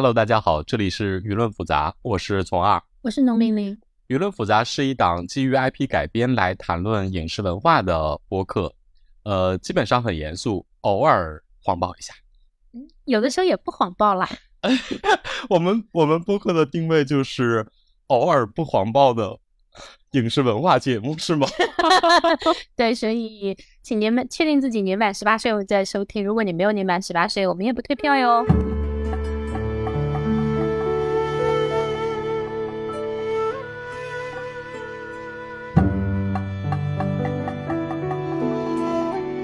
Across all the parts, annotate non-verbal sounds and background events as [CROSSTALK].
Hello，大家好，这里是舆论复杂，我是从二，我是农民林。舆论复杂是一档基于 IP 改编来谈论影视文化的播客，呃，基本上很严肃，偶尔谎报一下，有的时候也不谎报啦。[LAUGHS] 我们我们播客的定位就是偶尔不谎报的影视文化节目，是吗？[LAUGHS] 对，所以请年满确定自己年满十八岁后再收听。如果你没有年满十八岁，我们也不退票哟。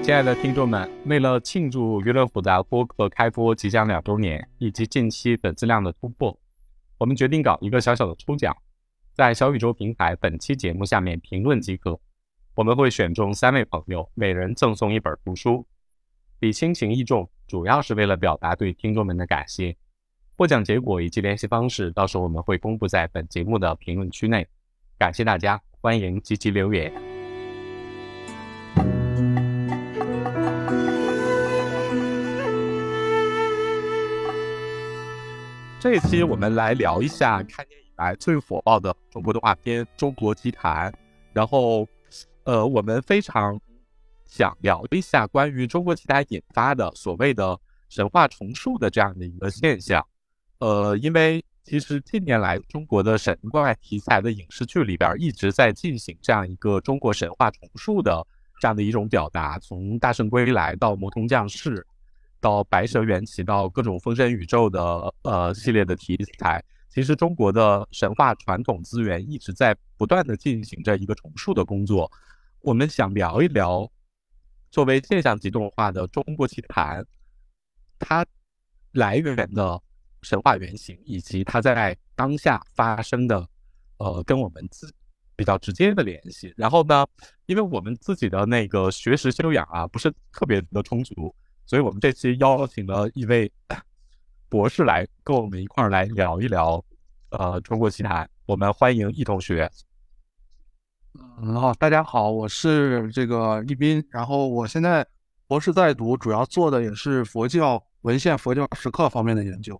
亲爱的听众们，为了庆祝娱乐复杂播客开播即将两周年，以及近期粉丝量的突破，我们决定搞一个小小的抽奖，在小宇宙平台本期节目下面评论即可。我们会选中三位朋友，每人赠送一本图书，比亲情意重，主要是为了表达对听众们的感谢。获奖结果以及联系方式，到时候我们会公布在本节目的评论区内。感谢大家，欢迎积极留言。这一期我们来聊一下开年以来最火爆的中国动画片《中国奇谭》，然后，呃，我们非常想聊一下关于中国奇谭引发的所谓的神话重塑的这样的一个现象。呃，因为其实近年来中国的神怪题材的影视剧里边一直在进行这样一个中国神话重塑的这样的一种表达，从《大圣归来》到《魔童降世》。到白蛇缘起，到各种封神宇宙的呃系列的题材，其实中国的神话传统资源一直在不断的进行着一个重塑的工作。我们想聊一聊作为现象级动画的《中国奇谭》，它来源的神话原型，以及它在当下发生的呃跟我们自比较直接的联系。然后呢，因为我们自己的那个学识修养啊，不是特别的充足。所以我们这期邀请了一位 [COUGHS] 博士来跟我们一块儿来聊一聊，呃，中国奇谭。我们欢迎易同学。嗯，好，大家好，我是这个易斌，然后我现在博士在读，主要做的也是佛教文献、佛教石刻方面的研究。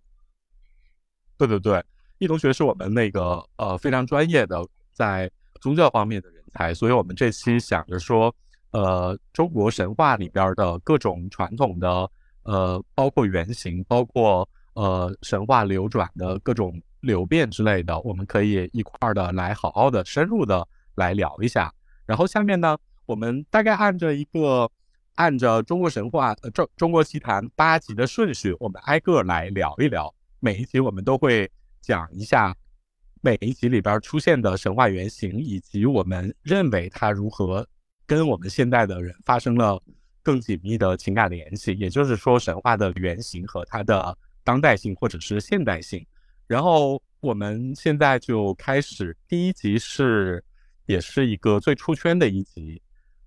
对对对，易同学是我们那个呃非常专业的在宗教方面的人才，所以我们这期想着说。呃，中国神话里边的各种传统的，呃，包括原型，包括呃神话流转的各种流变之类的，我们可以一块儿的来好好的深入的来聊一下。然后下面呢，我们大概按着一个按着中国神话呃中中国奇谭八集的顺序，我们挨个来聊一聊。每一集我们都会讲一下每一集里边出现的神话原型，以及我们认为它如何。跟我们现代的人发生了更紧密的情感联系，也就是说，神话的原型和它的当代性或者是现代性。然后我们现在就开始，第一集是也是一个最出圈的一集，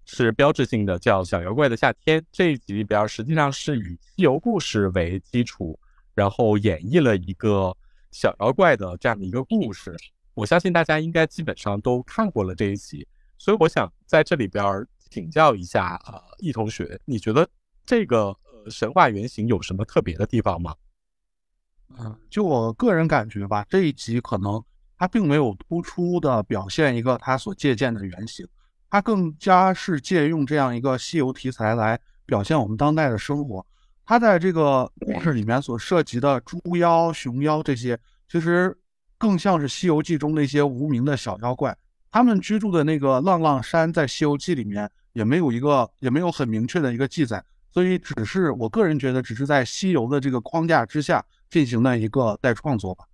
是标志性的，叫《小妖怪的夏天》。这一集里边实际上是以西游故事为基础，然后演绎了一个小妖怪的这样的一个故事。我相信大家应该基本上都看过了这一集。所以我想在这里边请教一下啊，易同学，你觉得这个呃神话原型有什么特别的地方吗？嗯，就我个人感觉吧，这一集可能它并没有突出的表现一个它所借鉴的原型，它更加是借用这样一个西游题材来表现我们当代的生活。它在这个故事里面所涉及的猪妖、熊妖这些，其实更像是《西游记》中那些无名的小妖怪。他们居住的那个浪浪山，在《西游记》里面也没有一个，也没有很明确的一个记载，所以只是我个人觉得，只是在西游的这个框架之下进行的一个再创作吧。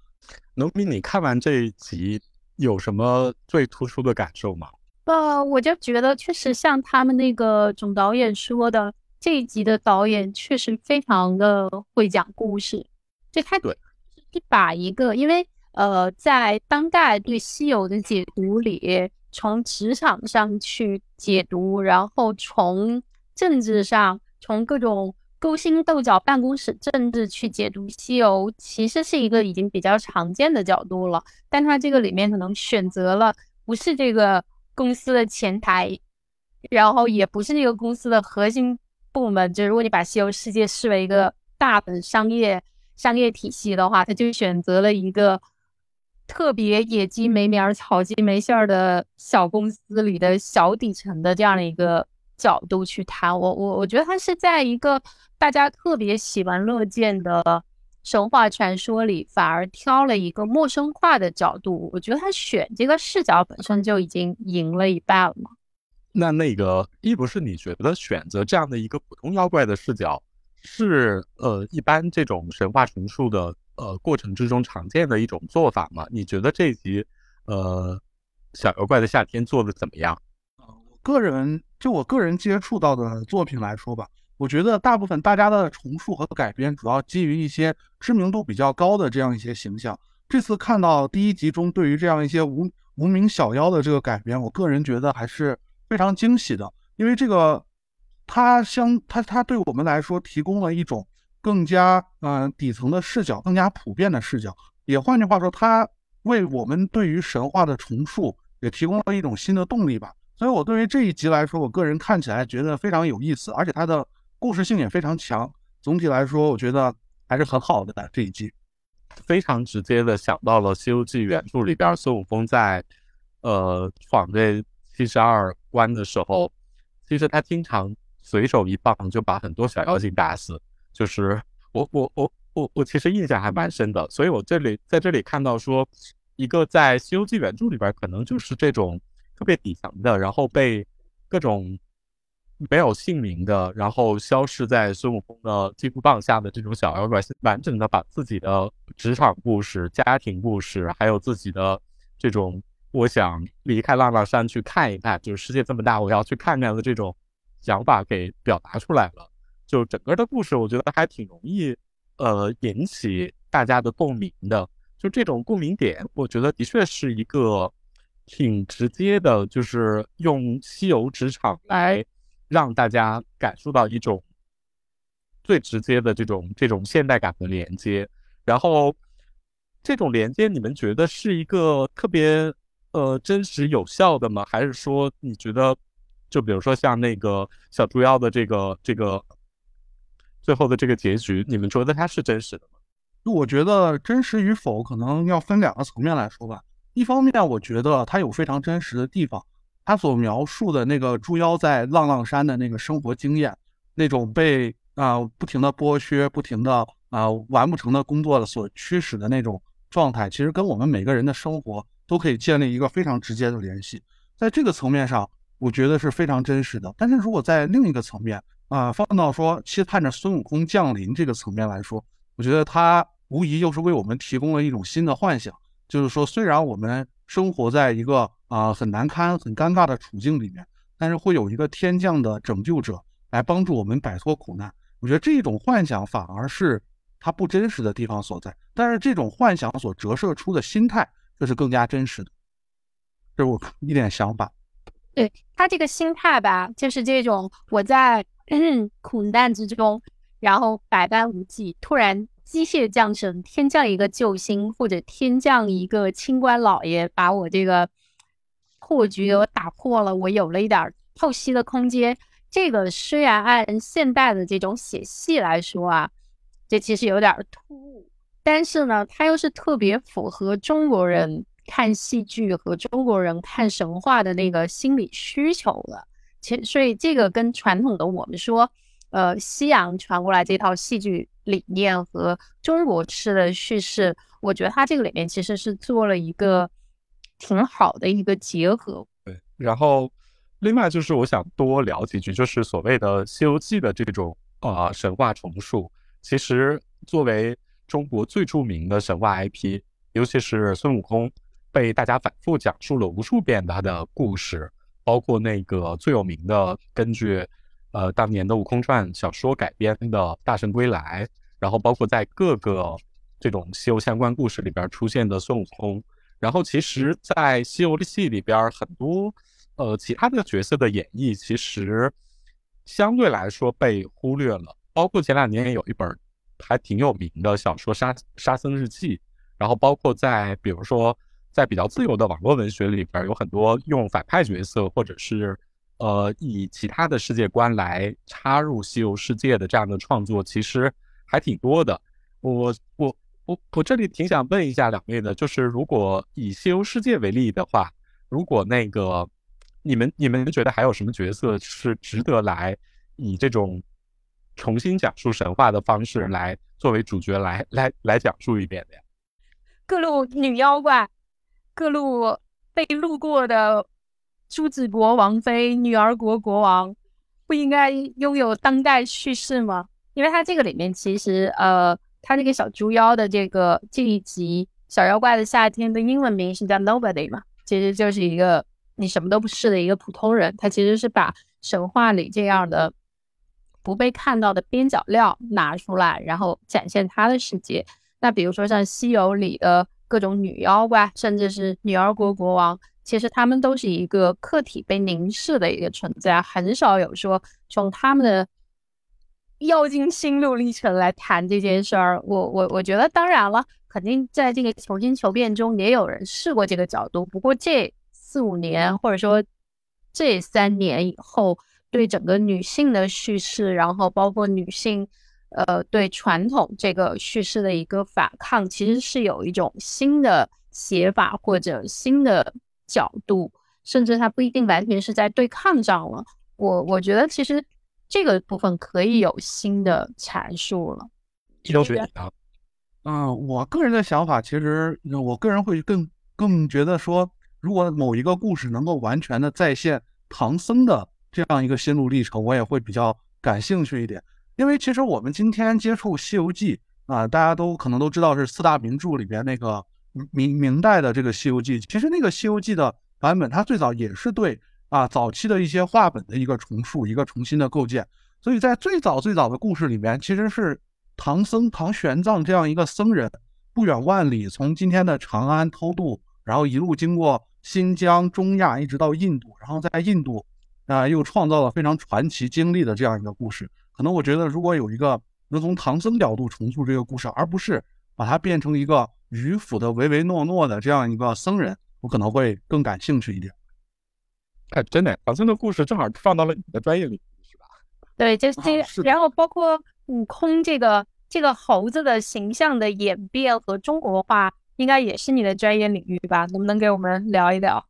农民，你看完这一集有什么最突出的感受吗？呃，我就觉得确实像他们那个总导演说的，这一集的导演确实非常的会讲故事，就他对，是把一个因为。呃，在当代对西游的解读里，从职场上去解读，然后从政治上，从各种勾心斗角、办公室政治去解读西游，其实是一个已经比较常见的角度了。但他这个里面可能选择了不是这个公司的前台，然后也不是那个公司的核心部门。就如果你把西游世界视为一个大的商业商业体系的话，他就选择了一个特别野鸡没名儿、草鸡没馅儿的小公司里的小底层的这样的一个角度去谈。我我我觉得他是在一个大家特别喜闻乐见的神话传说里，反而挑了一个陌生化的角度。我觉得他选这个视角本身就已经赢了一半了嘛。那那个一不是你觉得选择这样的一个普通妖怪的视角？是呃，一般这种神话重述的呃过程之中常见的一种做法吗？你觉得这集呃小妖怪的夏天做的怎么样？我个人就我个人接触到的作品来说吧，我觉得大部分大家的重述和改编主要基于一些知名度比较高的这样一些形象。这次看到第一集中对于这样一些无无名小妖的这个改编，我个人觉得还是非常惊喜的，因为这个。它相它它对我们来说提供了一种更加嗯底层的视角，更加普遍的视角。也换句话说，它为我们对于神话的重塑也提供了一种新的动力吧。所以，我对于这一集来说，我个人看起来觉得非常有意思，而且它的故事性也非常强。总体来说，我觉得还是很好的这一集。非常直接的想到了《西游记》原著里边孙悟空在呃闯这七十二关的时候，其实他经常。随手一棒就把很多小妖精打死，就是我我我我我其实印象还蛮深的，所以我这里在这里看到说，一个在《西游记》原著里边可能就是这种特别底层的，然后被各种没有姓名的，然后消失在孙悟空的金箍棒下的这种小妖怪，完整的把自己的职场故事、家庭故事，还有自己的这种我想离开浪浪山去看一看，就是世界这么大，我要去看看的这种。想法给表达出来了，就整个的故事，我觉得还挺容易，呃，引起大家的共鸣的。就这种共鸣点，我觉得的确是一个挺直接的，就是用西游职场来让大家感受到一种最直接的这种这种现代感的连接。然后这种连接，你们觉得是一个特别呃真实有效的吗？还是说你觉得？就比如说像那个小猪妖的这个这个最后的这个结局，你们觉得它是真实的吗？我觉得真实与否，可能要分两个层面来说吧。一方面，我觉得它有非常真实的地方，它所描述的那个猪妖在浪浪山的那个生活经验，那种被啊不停的剥削、不停的啊完不成的工作所驱使的那种状态，其实跟我们每个人的生活都可以建立一个非常直接的联系。在这个层面上。我觉得是非常真实的，但是如果在另一个层面啊，放到说期盼着孙悟空降临这个层面来说，我觉得他无疑又是为我们提供了一种新的幻想，就是说虽然我们生活在一个啊很难堪、很尴尬的处境里面，但是会有一个天降的拯救者来帮助我们摆脱苦难。我觉得这种幻想反而是它不真实的地方所在，但是这种幻想所折射出的心态却是更加真实的，这是我 [LAUGHS] 一点想法。对他这个心态吧，就是这种我在嗯苦难之中，然后百般无计，突然机械降生，天降一个救星，或者天降一个清官老爷，把我这个破局给我打破了，我有了一点透析的空间。这个虽然按现代的这种写戏来说啊，这其实有点突兀，但是呢，它又是特别符合中国人。看戏剧和中国人看神话的那个心理需求了，其所以这个跟传统的我们说，呃，西洋传过来这套戏剧理念和中国式的叙事，我觉得它这个里面其实是做了一个挺好的一个结合。对，然后另外就是我想多聊几句，就是所谓的《西游记》的这种啊神话重述，其实作为中国最著名的神话 IP，尤其是孙悟空。被大家反复讲述了无数遍他的故事，包括那个最有名的根据呃当年的《悟空传》小说改编的《大圣归来》，然后包括在各个这种西游相关故事里边出现的孙悟空，然后其实，在西游的戏里边，很多呃其他的角色的演绎其实相对来说被忽略了，包括前两年也有一本还挺有名的小说《沙沙僧日记》，然后包括在比如说。在比较自由的网络文学里边，有很多用反派角色，或者是呃以其他的世界观来插入西游世界的这样的创作，其实还挺多的。我我我我这里挺想问一下两位的，就是如果以西游世界为例的话，如果那个你们你们觉得还有什么角色是值得来以这种重新讲述神话的方式来作为主角来来来讲述一遍的呀？各路女妖怪，各路被路过的朱子国王妃、女儿国国王，不应该拥有当代叙事吗？因为它这个里面其实，呃，它这个小猪妖的这个这一集《小妖怪的夏天》的英文名是叫 Nobody 嘛，其实就是一个你什么都不是的一个普通人。他其实是把神话里这样的不被看到的边角料拿出来，然后展现他的世界。那比如说像《西游》里的各种女妖怪，甚至是女儿国国王，其实他们都是一个客体被凝视的一个存在，很少有说从他们的。妖精心路历程来谈这件事儿，我我我觉得当然了，肯定在这个求新求变中也有人试过这个角度。不过这四五年或者说这三年以后，对整个女性的叙事，然后包括女性呃对传统这个叙事的一个反抗，其实是有一种新的写法或者新的角度，甚至它不一定完全是在对抗上了。我我觉得其实。这个部分可以有新的阐述了。一周学啊，嗯，我个人的想法，其实我个人会更更觉得说，如果某一个故事能够完全的再现唐僧的这样一个心路历程，我也会比较感兴趣一点。因为其实我们今天接触《西游记》啊，大家都可能都知道是四大名著里边那个明明代的这个《西游记》，其实那个《西游记》的版本，它最早也是对。啊，早期的一些话本的一个重塑，一个重新的构建。所以在最早最早的故事里面，其实是唐僧唐玄奘这样一个僧人，不远万里从今天的长安偷渡，然后一路经过新疆、中亚，一直到印度，然后在印度啊又创造了非常传奇经历的这样一个故事。可能我觉得，如果有一个能从唐僧角度重塑这个故事，而不是把它变成一个迂腐的唯唯诺诺的这样一个僧人，我可能会更感兴趣一点。哎，真的，唐僧的故事正好放到了你的专业领域，是吧？[LAUGHS] 对，就 [LAUGHS] 是这个，然后包括悟空这个这个猴子的形象的演变和中国化，应该也是你的专业领域吧？能不能给我们聊一聊？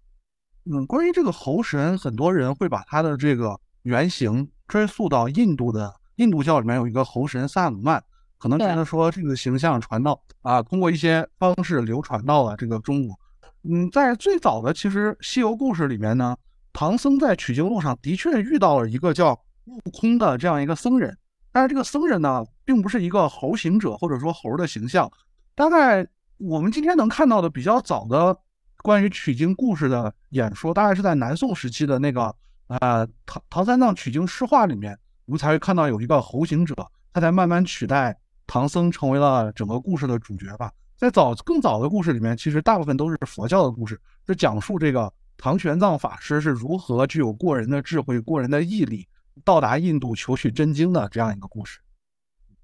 嗯，关于这个猴神，很多人会把他的这个原型追溯到印度的印度教里面有一个猴神萨鲁曼，可能觉得说这个形象传到啊，通过一些方式流传到了这个中国。嗯，在最早的其实西游故事里面呢。唐僧在取经路上的确遇到了一个叫悟空的这样一个僧人，但是这个僧人呢，并不是一个猴行者或者说猴的形象。大概我们今天能看到的比较早的关于取经故事的演说，大概是在南宋时期的那个啊唐唐三藏取经诗画里面，我们才会看到有一个猴行者，他才慢慢取代唐僧成为了整个故事的主角吧。在早更早的故事里面，其实大部分都是佛教的故事，是讲述这个。唐玄奘法师是如何具有过人的智慧、过人的毅力，到达印度求取真经的这样一个故事？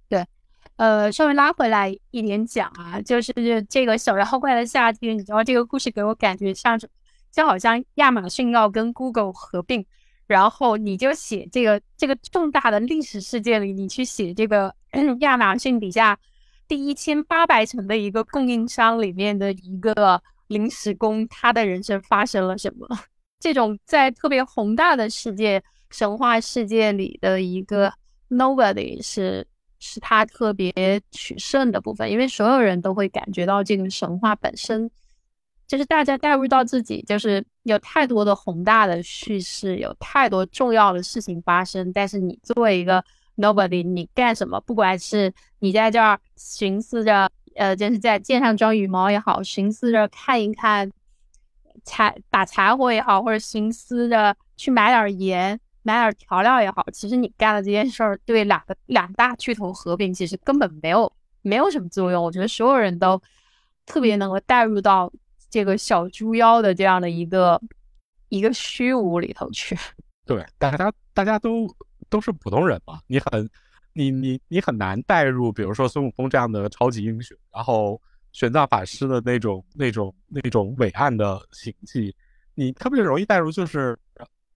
对，呃，稍微拉回来一点讲啊，就是这个小妖怪的夏天，你知道这个故事给我感觉像是，就好像亚马逊要跟 Google 合并，然后你就写这个这个重大的历史事件里，你去写这个 [CLEARS THROAT] 亚马逊底下第一千八百层的一个供应商里面的一个。临时工，他的人生发生了什么？这种在特别宏大的世界、神话世界里的一个 nobody 是是他特别取胜的部分，因为所有人都会感觉到这个神话本身就是大家带入到自己，就是有太多的宏大的叙事，有太多重要的事情发生，但是你作为一个 nobody，你干什么？不管是你在这儿寻思着。呃，就是在剑上装羽毛也好，寻思着看一看柴打柴火也好，或者寻思着去买点盐、买点调料也好，其实你干的这件事儿对两个两大巨头合并，其实根本没有没有什么作用。我觉得所有人都特别能够带入到这个小猪妖的这样的一个一个虚无里头去。[LAUGHS] 对，大家大家都都是普通人嘛，你很。你你你很难带入，比如说孙悟空这样的超级英雄，然后玄奘法师的那种那种那种伟岸的行迹，你特别容易带入，就是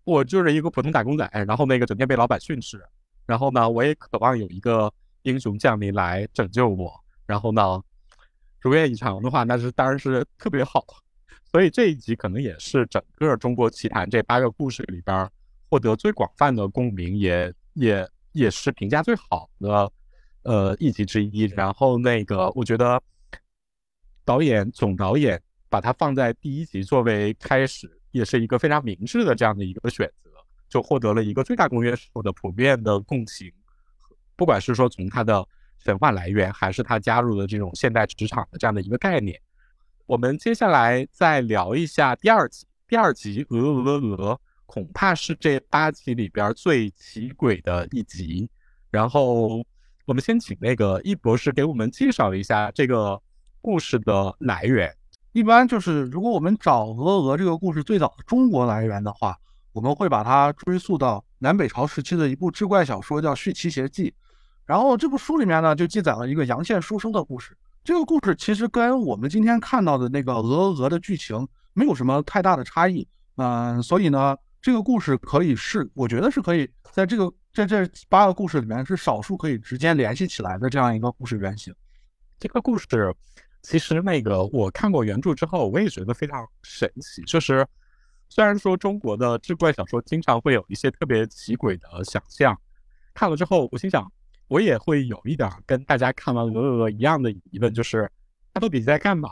我就是一个普通打工仔，然后那个整天被老板训斥，然后呢，我也渴望有一个英雄降临来拯救我，然后呢，如愿以偿的话，那是当然是特别好。所以这一集可能也是整个中国奇谭这八个故事里边获得最广泛的共鸣，也也也是评价最好的呃一集之一。然后那个我觉得导演总导演把它放在第一集作为开始，也是一个非常明智的这样的一个选择，就获得了一个最大公约数的普遍的共情。不管是说从它的神话来源，还是他加入的这种现代职场的这样的一个概念。我们接下来再聊一下第二集。第二集《鹅鹅鹅》恐怕是这八集里边最奇诡的一集。然后我们先请那个易博士给我们介绍一下这个故事的来源。一般就是如果我们找《鹅鹅》这个故事最早的中国来源的话，我们会把它追溯到南北朝时期的一部志怪小说，叫《续齐邪记》。然后这部书里面呢，就记载了一个阳羡书生的故事。这个故事其实跟我们今天看到的那个《鹅鹅》的剧情没有什么太大的差异，嗯，所以呢，这个故事可以是，我觉得是可以在这个在这八个故事里面是少数可以直接联系起来的这样一个故事原型。这个故事其实那个我看过原著之后，我也觉得非常神奇。就是虽然说中国的志怪小说经常会有一些特别奇诡的想象，看了之后我心想。我也会有一点跟大家看完《鹅鹅鹅》一样的疑问，就是他到底在干嘛？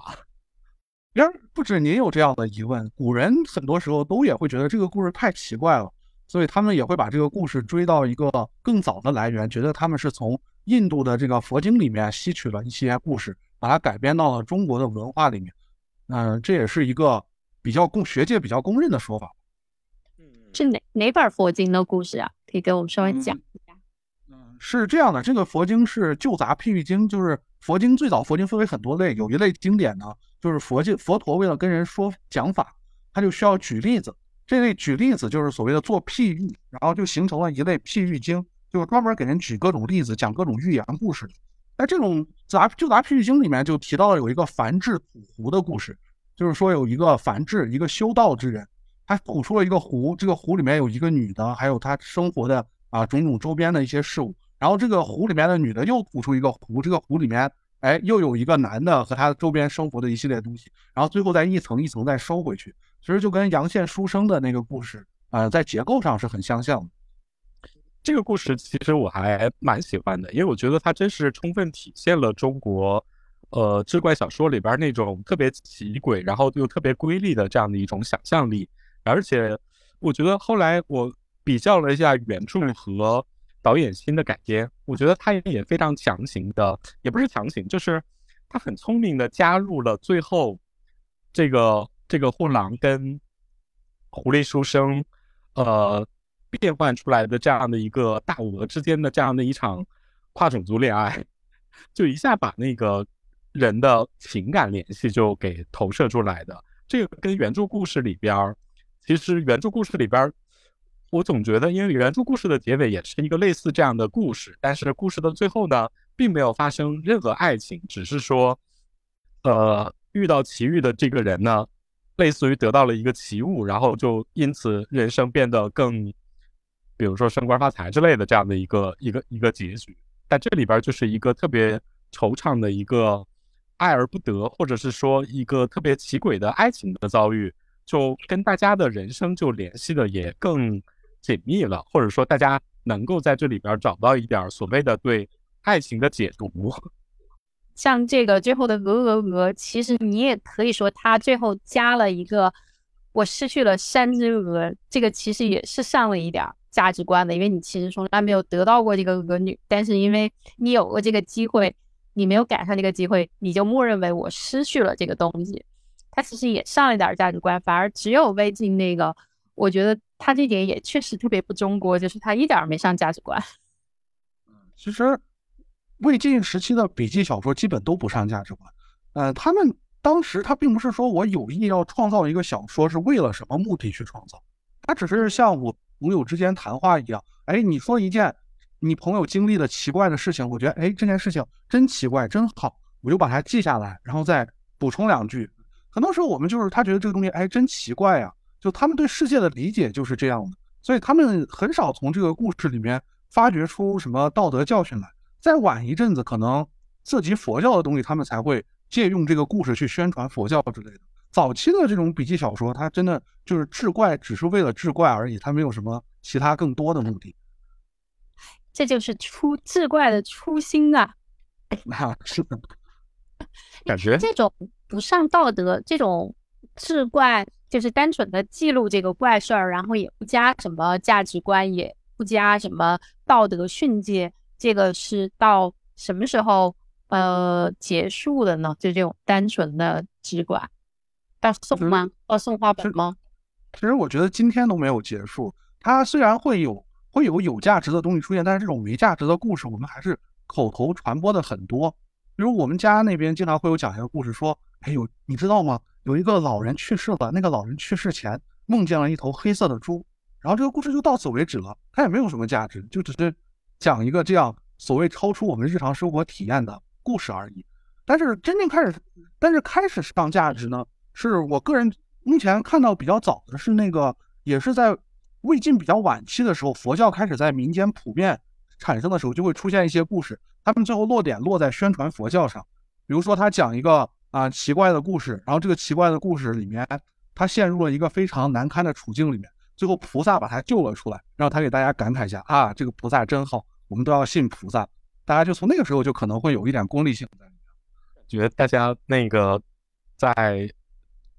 然而，不止您有这样的疑问，古人很多时候都也会觉得这个故事太奇怪了，所以他们也会把这个故事追到一个更早的来源，觉得他们是从印度的这个佛经里面吸取了一些故事，把它改编到了中国的文化里面。嗯，这也是一个比较公学界比较公认的说法。嗯，是哪哪本佛经的故事啊？可以给我们稍微讲。是这样的，这个佛经是旧杂譬喻经，就是佛经最早佛经分为很多类，有一类经典呢，就是佛经佛陀为了跟人说讲法，他就需要举例子，这类举例子就是所谓的做譬喻，然后就形成了一类譬喻经，就是专门给人举各种例子，讲各种寓言故事。在这种杂旧杂譬喻经里面就提到了有一个梵志吐壶的故事，就是说有一个梵志，一个修道之人，他吐出了一个壶，这个壶里面有一个女的，还有他生活的啊种种周边的一些事物。然后这个湖里面的女的又吐出一个湖，这个湖里面，哎，又有一个男的和他周边生活的一系列东西，然后最后再一层一层再收回去，其实就跟阳羡书生的那个故事，呃，在结构上是很相像的。这个故事其实我还蛮喜欢的，因为我觉得它真是充分体现了中国，呃，志怪小说里边那种特别奇诡，然后又特别瑰丽的这样的一种想象力。而且我觉得后来我比较了一下原著和。导演新的改编，我觉得他也非常强行的，也不是强行，就是他很聪明的加入了最后这个这个货郎跟狐狸书生呃变换出来的这样的一个大鹅之间的这样的一场跨种族恋爱，就一下把那个人的情感联系就给投射出来的。这个跟原著故事里边儿，其实原著故事里边儿。我总觉得，因为原著故事的结尾也是一个类似这样的故事，但是故事的最后呢，并没有发生任何爱情，只是说，呃，遇到奇遇的这个人呢，类似于得到了一个奇物，然后就因此人生变得更，比如说升官发财之类的这样的一个一个一个结局。但这里边就是一个特别惆怅的一个爱而不得，或者是说一个特别奇诡的爱情的遭遇，就跟大家的人生就联系的也更。紧密了，或者说大家能够在这里边找到一点所谓的对爱情的解读。像这个最后的鹅鹅鹅，其实你也可以说，它最后加了一个“我失去了山之鹅”，这个其实也是上了一点价值观的，因为你其实从来没有得到过这个鹅女，但是因为你有过这个机会，你没有赶上这个机会，你就默认为我失去了这个东西。它其实也上了一点价值观，反而只有魏晋那个。我觉得他这点也确实特别不中国，就是他一点儿没上价值观。其实魏晋时期的笔记小说基本都不上价值观。呃，他们当时他并不是说我有意要创造一个小说是为了什么目的去创造，他只是像我朋友之间谈话一样，哎，你说一件你朋友经历的奇怪的事情，我觉得哎这件事情真奇怪真好，我就把它记下来，然后再补充两句。很多时候我们就是他觉得这个东西哎真奇怪呀。就他们对世界的理解就是这样的，所以他们很少从这个故事里面发掘出什么道德教训来。再晚一阵子，可能涉及佛教的东西，他们才会借用这个故事去宣传佛教之类的。早期的这种笔记小说，它真的就是志怪，只是为了志怪而已，它没有什么其他更多的目的。[LAUGHS] 这就是出志怪的初心啊！那，是的，感觉这种不上道德，这种志怪就是单纯的记录这个怪事儿，然后也不加什么价值观，也不加什么道德训诫。这个是到什么时候呃结束的呢？就这种单纯的只管，到宋吗？到宋画本吗？其实我觉得今天都没有结束。它虽然会有会有有价值的东西出现，但是这种没价值的故事，我们还是口头传播的很多。比如我们家那边经常会有讲一个故事，说，哎有你知道吗？有一个老人去世了，那个老人去世前梦见了一头黑色的猪，然后这个故事就到此为止了，它也没有什么价值，就只是讲一个这样所谓超出我们日常生活体验的故事而已。但是真正开始，但是开始上价值呢，是我个人目前看到比较早的是那个，也是在魏晋比较晚期的时候，佛教开始在民间普遍产生的时候，就会出现一些故事，他们最后落点落在宣传佛教上。比如说他讲一个啊奇怪的故事，然后这个奇怪的故事里面，他陷入了一个非常难堪的处境里面，最后菩萨把他救了出来，让他给大家感慨一下啊，这个菩萨真好，我们都要信菩萨。大家就从那个时候就可能会有一点功利性在里面。觉得大家那个在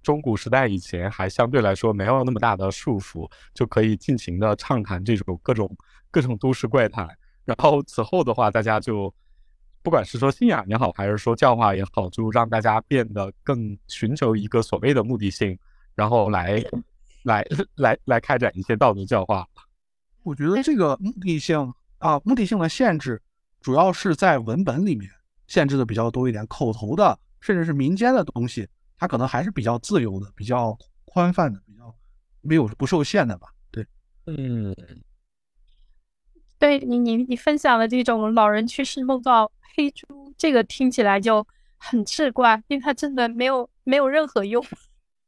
中古时代以前还相对来说没有那么大的束缚，就可以尽情的畅谈这种各种各种都市怪谈。然后此后的话，大家就不管是说信仰也好，还是说教化也好，就让大家变得更寻求一个所谓的目的性，然后来 [LAUGHS] 来 [LAUGHS] 来来开展一些道德教化。我觉得这个目的性啊，目的性的限制，主要是在文本里面限制的比较多一点，口头的甚至是民间的东西，它可能还是比较自由的、比较宽泛的、比较没有不受限的吧。对，嗯，对你，你你分享的这种老人去世梦到黑猪，这个听起来就很奇怪，因为它真的没有没有任何用。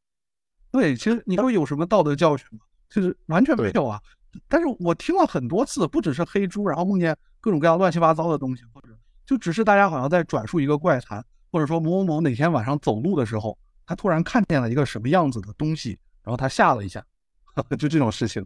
[LAUGHS] 对，其实你说有什么道德教训吗？就是完全没有啊。但是我听了很多次，不只是黑猪，然后梦见各种各样乱七八糟的东西，或者就只是大家好像在转述一个怪谈，或者说某某某哪天晚上走路的时候，他突然看见了一个什么样子的东西，然后他吓了一下，[LAUGHS] 就这种事情。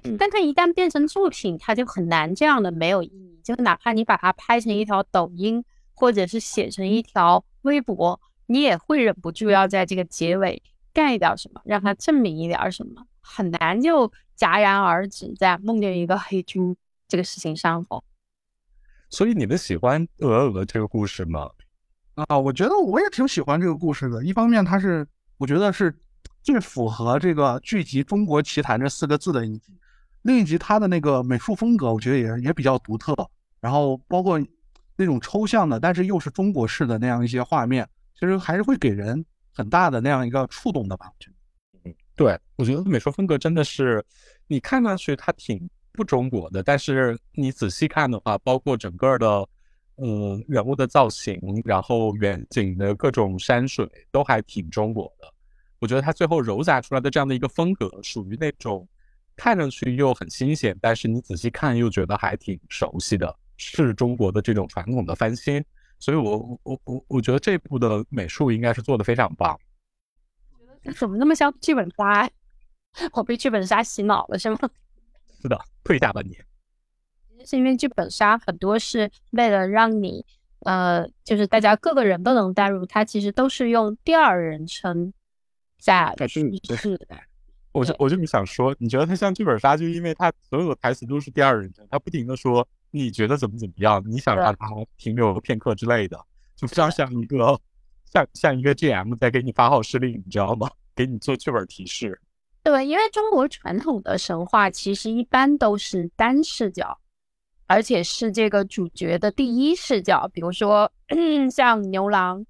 对，但它一旦变成作品，它就很难这样的没有意义。就哪怕你把它拍成一条抖音，或者是写成一条微博，你也会忍不住要在这个结尾干一点什么，让它证明一点什么，很难就戛然而止在梦见一个黑猪这个事情上头。所以你们喜欢鹅鹅这个故事吗？啊，我觉得我也挺喜欢这个故事的。一方面，它是我觉得是最符合这个剧集“中国奇谭”这四个字的一集。另一集它的那个美术风格，我觉得也也比较独特。然后包括那种抽象的，但是又是中国式的那样一些画面，其实还是会给人很大的那样一个触动的吧。我觉得，对，我觉得美术风格真的是，你看上去它挺不中国的，但是你仔细看的话，包括整个的，呃，人物的造型，然后远景的各种山水，都还挺中国的。我觉得它最后糅杂出来的这样的一个风格，属于那种看上去又很新鲜，但是你仔细看又觉得还挺熟悉的，是中国的这种传统的翻新。所以我我我我我觉得这部的美术应该是做的非常棒。怎么那么像剧本杀？[LAUGHS] 我被剧本杀洗脑了是吗？[LAUGHS] 是的，退下吧你。是因为剧本杀很多是为了让你，呃，就是大家各个人都能代入，它其实都是用第二人称在在叙事的。我就我就是想说，你觉得他像剧本杀，就因为他所有的台词都是第二人称，他不停的说你觉得怎么怎么样，你想让他停留片刻之类的，就非常像一个像像一个 GM 在给你发号施令，你知道吗？给你做剧本提示。对，因为中国传统的神话其实一般都是单视角，而且是这个主角的第一视角。比如说 [CLEARS THROAT] 像牛郎，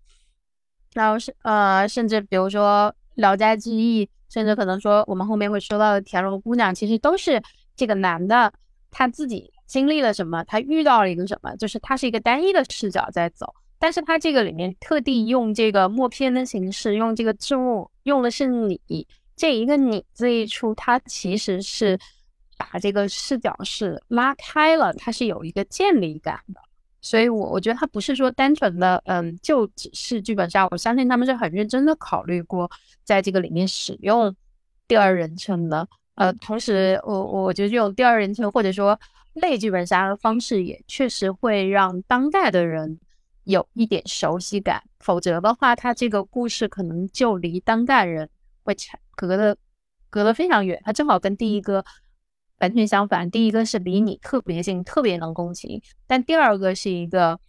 然后是呃，甚至比如说《聊斋志异》，甚至可能说我们后面会说到的《田螺姑娘》，其实都是这个男的他自己经历了什么，他遇到了一个什么，就是他是一个单一的视角在走。但是他这个里面特地用这个默片的形式，用这个字幕，用的是你。这一个“你”字一出，它其实是把这个视角是拉开了，它是有一个建立感的。所以我我觉得他不是说单纯的，嗯，就只是剧本杀。我相信他们是很认真的考虑过，在这个里面使用第二人称的。呃，同时，我我觉得这种第二人称或者说类剧本杀的方式，也确实会让当代的人有一点熟悉感。否则的话，他这个故事可能就离当代人会差隔的隔得非常远。他正好跟第一个。完全相反，第一个是离你特别近，特别能共情；但第二个是一个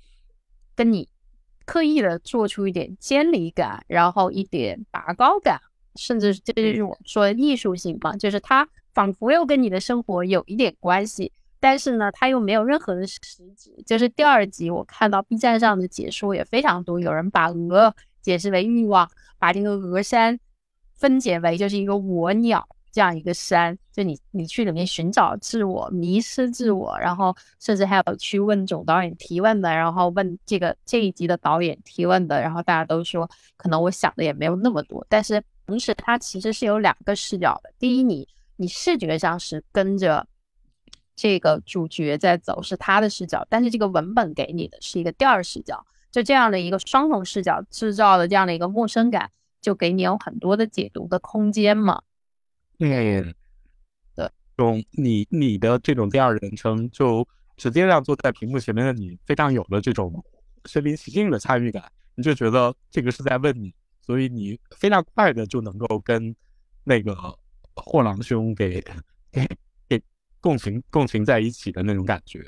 跟你刻意的做出一点尖离感，然后一点拔高感，甚至这就是我说艺术性嘛，就是它仿佛又跟你的生活有一点关系，但是呢，它又没有任何的实质。就是第二集我看到 B 站上的解说也非常多，有人把鹅解释为欲望，把这个鹅山分解为就是一个我鸟。这样一个山，就你你去里面寻找自我、迷失自我，然后甚至还有去问总导演提问的，然后问这个这一集的导演提问的，然后大家都说可能我想的也没有那么多，但是同时它其实是有两个视角的。第一，你你视觉上是跟着这个主角在走，是他的视角，但是这个文本给你的是一个第二视角，就这样的一个双重视角制造的这样的一个陌生感，就给你有很多的解读的空间嘛。嗯，对，用你你的这种第二人称，就直接让坐在屏幕前面的你非常有了这种身临其境的参与感，你就觉得这个是在问你，所以你非常快的就能够跟那个货郎兄给给给共情共情在一起的那种感觉。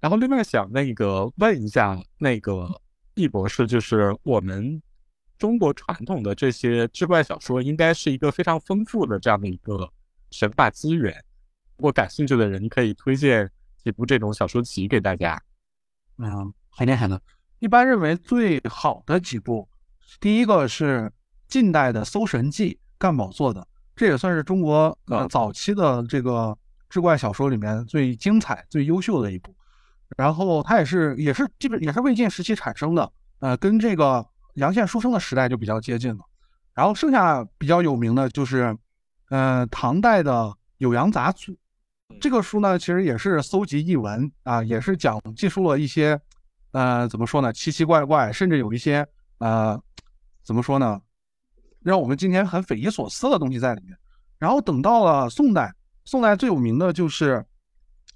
然后另外想那个问一下那个易博士，就是我们。中国传统的这些志怪小说应该是一个非常丰富的这样的一个神话资源。如果感兴趣的人可以推荐几部这种小说集给大家。嗯，很厉害的。一般认为最好的几部，第一个是近代的《搜神记》，干宝做的，这也算是中国呃早期的这个志怪小说里面最精彩、最优秀的一部。然后它也是也是基本也是魏晋时期产生的，呃，跟这个。杨宪书生的时代就比较接近了，然后剩下比较有名的就是，呃，唐代的《酉阳杂俎》这个书呢，其实也是搜集译文啊，也是讲记述了一些，呃，怎么说呢，奇奇怪怪，甚至有一些呃，怎么说呢，让我们今天很匪夷所思的东西在里面。然后等到了宋代，宋代最有名的就是《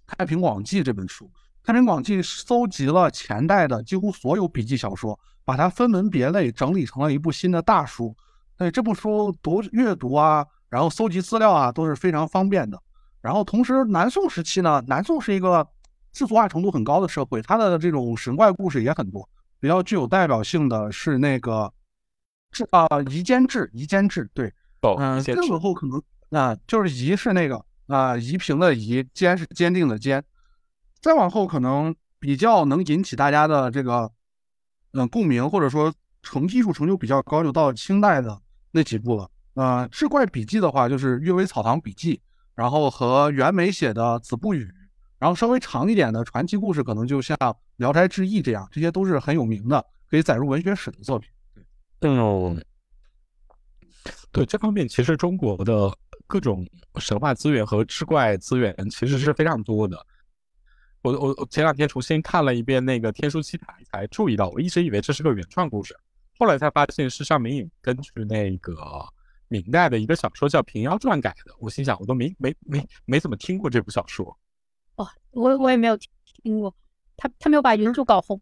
太平广记》这本书，《太平广记》搜集了前代的几乎所有笔记小说。把它分门别类整理成了一部新的大书，对这部书读阅读啊，然后搜集资料啊都是非常方便的。然后同时，南宋时期呢，南宋是一个世俗化程度很高的社会，它的这种神怪故事也很多。比较具有代表性的是那个《志》啊，《夷坚志》，《夷坚志》对，嗯，更往后可能啊，就是“夷”是那个啊，夷平的“夷”，“坚”是坚定的“坚”。再往后可能比较能引起大家的这个。嗯，共鸣或者说成艺术成就比较高，就到清代的那几部了。呃，志怪笔记的话，就是《阅微草堂笔记》，然后和袁枚写的《子不语》，然后稍微长一点的传奇故事，可能就像《聊斋志异》这样，这些都是很有名的，可以载入文学史的作品。嗯，对这方面，其实中国的各种神话资源和志怪资源其实是非常多的。我我我前两天重新看了一遍那个《天书奇谭》，才注意到，我一直以为这是个原创故事，后来才发现是尚明颖根据那个明代的一个小说叫《平妖传》改的。我心想，我都没没没没怎么听过这部小说。哦，我我也没有听过，他他没有把原著搞红。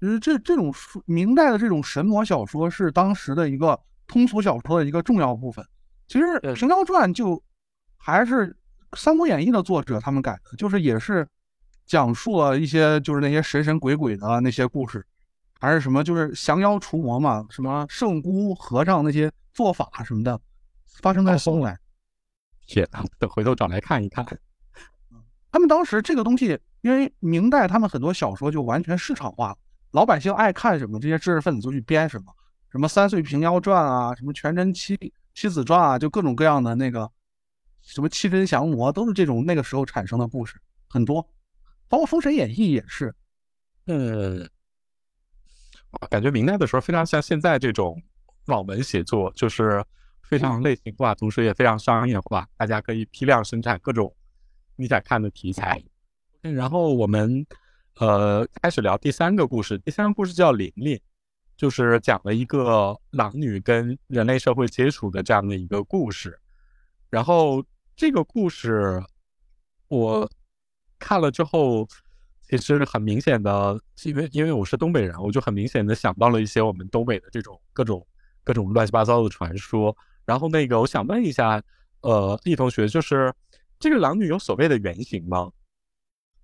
其实这这种明代的这种神魔小说是当时的一个通俗小说的一个重要部分。其实《平妖传》就还是。《三国演义》的作者他们改的，就是也是讲述了一些就是那些神神鬼鬼的那些故事，还是什么就是降妖除魔嘛，什么圣姑和尚那些做法什么的，发生在松来。天呐，等回头找来看一看。他们当时这个东西，因为明代他们很多小说就完全市场化了，老百姓爱看什么，这些知识分子就去编什么，什么《三岁平妖传》啊，什么《全真七七子传》啊，就各种各样的那个。什么七真降魔都是这种那个时候产生的故事很多，包括《封神演义》也是。嗯，感觉明代的时候非常像现在这种网文写作，就是非常类型化，同时也非常商业化，大家可以批量生产各种你想看的题材。然后我们呃，开始聊第三个故事。第三个故事叫《琳琳》，就是讲了一个狼女跟人类社会接触的这样的一个故事。然后这个故事我看了之后，其实很明显的，因为因为我是东北人，我就很明显的想到了一些我们东北的这种各种各种乱七八糟的传说。然后那个，我想问一下，呃，易同学，就是这个狼女有所谓的原型吗？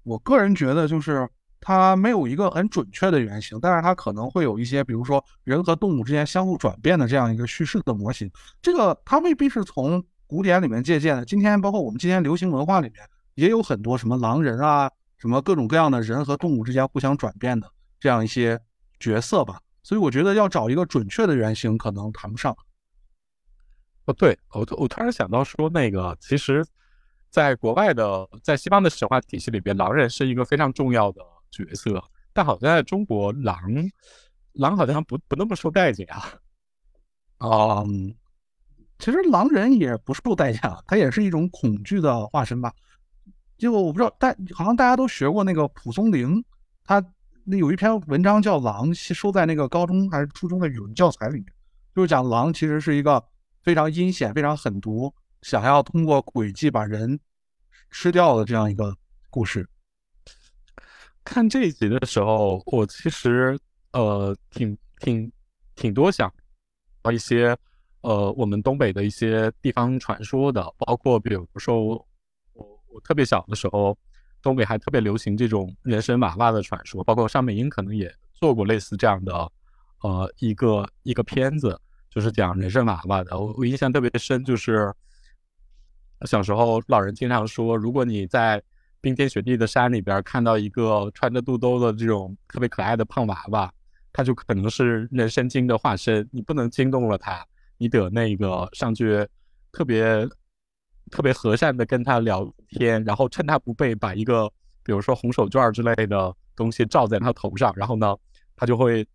我个人觉得就是。它没有一个很准确的原型，但是它可能会有一些，比如说人和动物之间相互转变的这样一个叙事的模型。这个它未必是从古典里面借鉴的。今天包括我们今天流行文化里面也有很多什么狼人啊，什么各种各样的人和动物之间互相转变的这样一些角色吧。所以我觉得要找一个准确的原型，可能谈不上。哦，对，我我突然想到说，那个其实，在国外的，在西方的神话体系里边，狼人是一个非常重要的。角色，但好像在中国，狼狼好像不不那么受待见啊。嗯，其实狼人也不受待见，他也是一种恐惧的化身吧。就我不知道，但好像大家都学过那个蒲松龄，他那有一篇文章叫《狼》，收在那个高中还是初中的语文教材里面，就是讲狼其实是一个非常阴险、非常狠毒，想要通过诡计把人吃掉的这样一个故事。看这一集的时候，我其实呃挺挺挺多想到一些呃我们东北的一些地方传说的，包括比如说我我特别小的时候，东北还特别流行这种人参娃娃的传说，包括尚美英可能也做过类似这样的呃一个一个片子，就是讲人参娃娃的。我我印象特别深，就是小时候老人经常说，如果你在冰天雪地的山里边，看到一个穿着肚兜的这种特别可爱的胖娃娃，他就可能是人参精的化身。你不能惊动了他，你得那个上去特别特别和善的跟他聊天，然后趁他不备，把一个比如说红手绢之类的东西罩在他头上，然后呢，他就会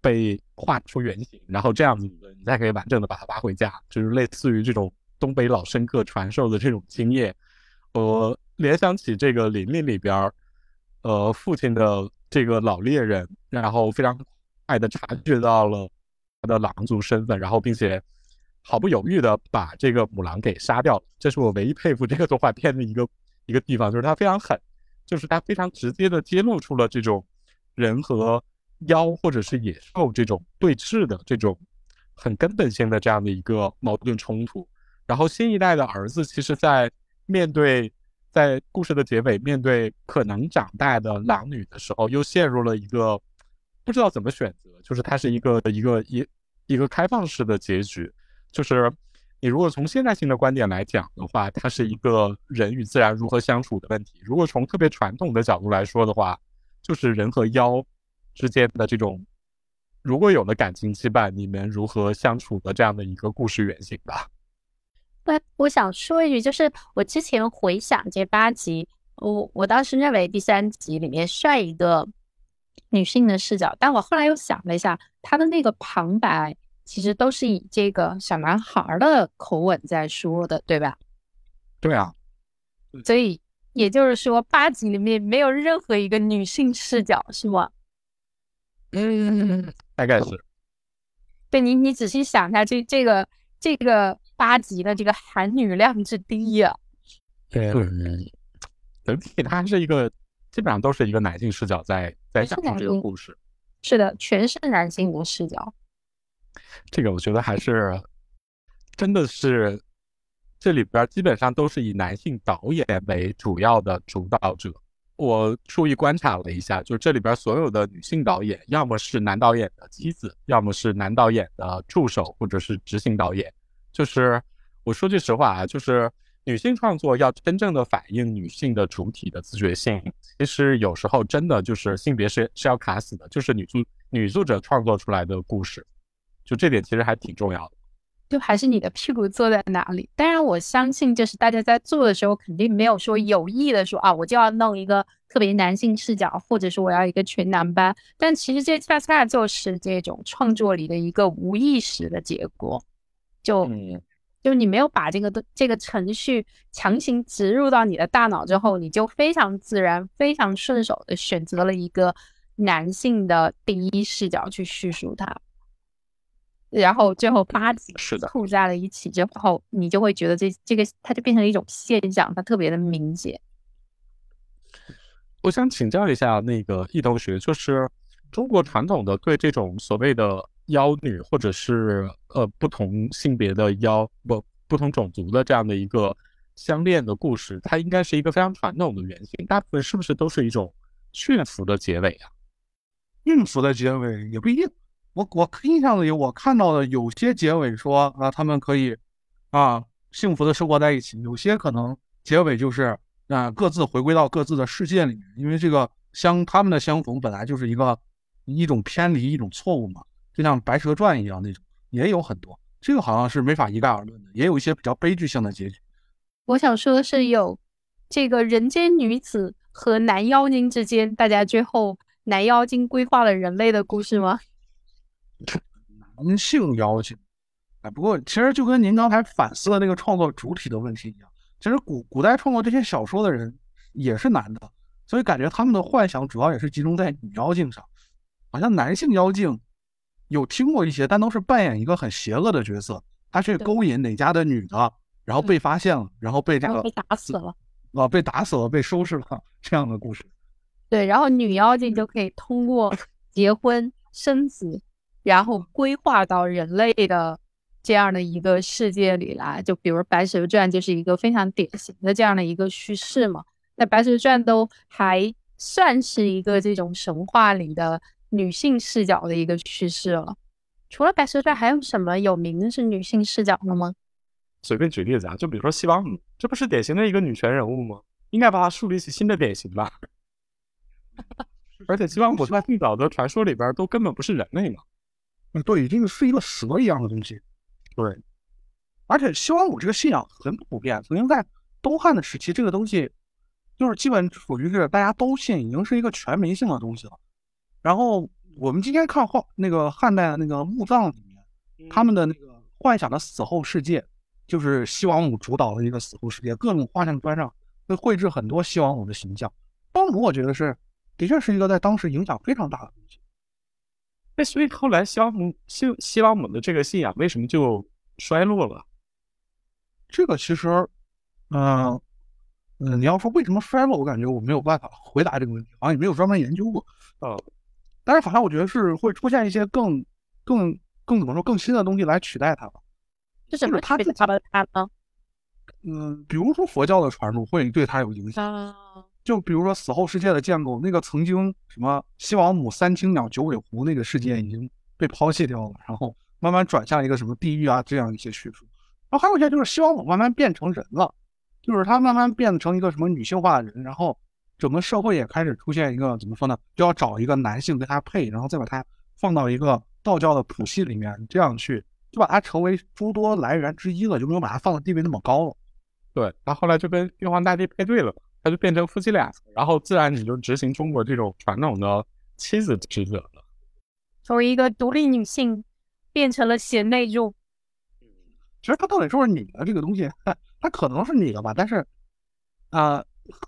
被画出原形，然后这样子你再可以完整的把他挖回家，就是类似于这种东北老生客传授的这种经验，我。联想起这个林林里边，呃，父亲的这个老猎人，然后非常快的察觉到了他的狼族身份，然后并且毫不犹豫的把这个母狼给杀掉了。这是我唯一佩服这个动画片的一个一个地方，就是它非常狠，就是它非常直接的揭露出了这种人和妖或者是野兽这种对峙的这种很根本性的这样的一个矛盾冲突。然后新一代的儿子，其实在面对。在故事的结尾，面对可能长大的狼女的时候，又陷入了一个不知道怎么选择。就是它是一个一个一一个开放式的结局。就是你如果从现代性的观点来讲的话，它是一个人与自然如何相处的问题；如果从特别传统的角度来说的话，就是人和妖之间的这种如果有了感情羁绊，你们如何相处的这样的一个故事原型吧。那我想说一句，就是我之前回想这八集，我我当时认为第三集里面算一个女性的视角，但我后来又想了一下，他的那个旁白其实都是以这个小男孩的口吻在说的，对吧？对啊，所以也就是说，八集里面没有任何一个女性视角，是吗？嗯，大概是。对你，你仔细想一下，这这个这个。八集的这个含女量之低呀，对，整体它是一个基本上都是一个男性视角在在讲述这个故事，是的，全是男性的视角。这个我觉得还是真的是这里边基本上都是以男性导演为主要的主导者。我注意观察了一下，就是这里边所有的女性导演，要么是男导演的妻子，要么是男导演的助手，或者是执行导演。就是我说句实话啊，就是女性创作要真正的反映女性的主体的自觉性，其实有时候真的就是性别是是要卡死的，就是女作女作者创作出来的故事，就这点其实还挺重要的。就还是你的屁股坐在哪里？当然我相信，就是大家在做的时候肯定没有说有意的说啊，我就要弄一个特别男性视角，或者是我要一个全男班。但其实这恰恰就是这种创作里的一个无意识的结果。就就是你没有把这个的这个程序强行植入到你的大脑之后，你就非常自然、非常顺手的选择了一个男性的第一视角去叙述它，然后最后八集是的凑在了一起之后，你就会觉得这这个它就变成一种现象，它特别的明显。我想请教一下那个易同学，就是中国传统的对这种所谓的妖女，或者是呃不同性别的妖不不同种族的这样的一个相恋的故事，它应该是一个非常传统的原型，大部分是不是都是一种驯服的结尾啊？孕妇的结尾也不一定。我我印象里我看到的有些结尾说啊，他们可以啊幸福的生活在一起，有些可能结尾就是啊各自回归到各自的世界里面，因为这个相他们的相逢本来就是一个一种偏离，一种错误嘛，就像《白蛇传》一样那种，也有很多。这个好像是没法一概而论的，也有一些比较悲剧性的结局。我想说的是，有这个人间女子和男妖精之间，大家最后男妖精规划了人类的故事吗？男性妖精，哎，不过其实就跟您刚才反思的那个创作主体的问题一样，其实古古代创作这些小说的人也是男的，所以感觉他们的幻想主要也是集中在女妖精上，好像男性妖精有听过一些，但都是扮演一个很邪恶的角色，他去勾引哪家的女的，然后被发现了，然后被这个被打死了。啊被打死了，被收拾了这样的故事。对，然后女妖精就可以通过结婚生子，然后规划到人类的这样的一个世界里来。就比如《白蛇传》就是一个非常典型的这样的一个叙事嘛。那《白蛇传》都还算是一个这种神话里的女性视角的一个趋势了。除了《白蛇传》，还有什么有名的是女性视角的吗？随便举例子啊，就比如说西王母，这不是典型的一个女权人物吗？应该把她树立起新的典型吧。[LAUGHS] 而且西王母在最早的传说里边都根本不是人类嘛。嗯，对，这个是一个蛇一样的东西。对，而且西王母这个信仰很普遍，曾经在东汉的时期，这个东西就是基本属于是大家都信，已经是一个全民性的东西了。然后我们今天看后那个汉代的那个墓葬里面，他们的那个幻想的死后世界，就是西王母主导的一个死后世界，各种画像砖上会绘制很多西王母的形象。西王母我觉得是的确是一个在当时影响非常大的东西。那所以后来西王母西西王母的这个信仰为什么就衰落了？这个其实，嗯、嗯，你要说为什么衰落，我感觉我没有办法回答这个问题，好像也没有专门研究过。呃，但是反正我觉得是会出现一些更、更、更怎么说更新的东西来取代它吧。是什么他自己取代它呢？嗯，比如说佛教的传入会对它有影响，啊，就比如说死后世界的建构，那个曾经什么西王母、三青鸟、九尾狐那个事件已经被抛弃掉了，然后慢慢转向一个什么地狱啊这样一些叙述。然后还有一些就是西王母慢慢变成人了，就是她慢慢变成一个什么女性化的人，然后整个社会也开始出现一个怎么说呢，就要找一个男性跟他配，然后再把他放到一个道教的谱系里面，这样去就把它成为诸多来源之一了，就没有把它放的地位那么高了。对，他后来就跟玉皇大帝配对了嘛，他就变成夫妻俩，然后自然你就执行中国这种传统的妻子职责了。从一个独立女性变成了贤内助。其实它到底是不是你的这个东西，[LAUGHS] 它它可能是你的吧，但是，啊、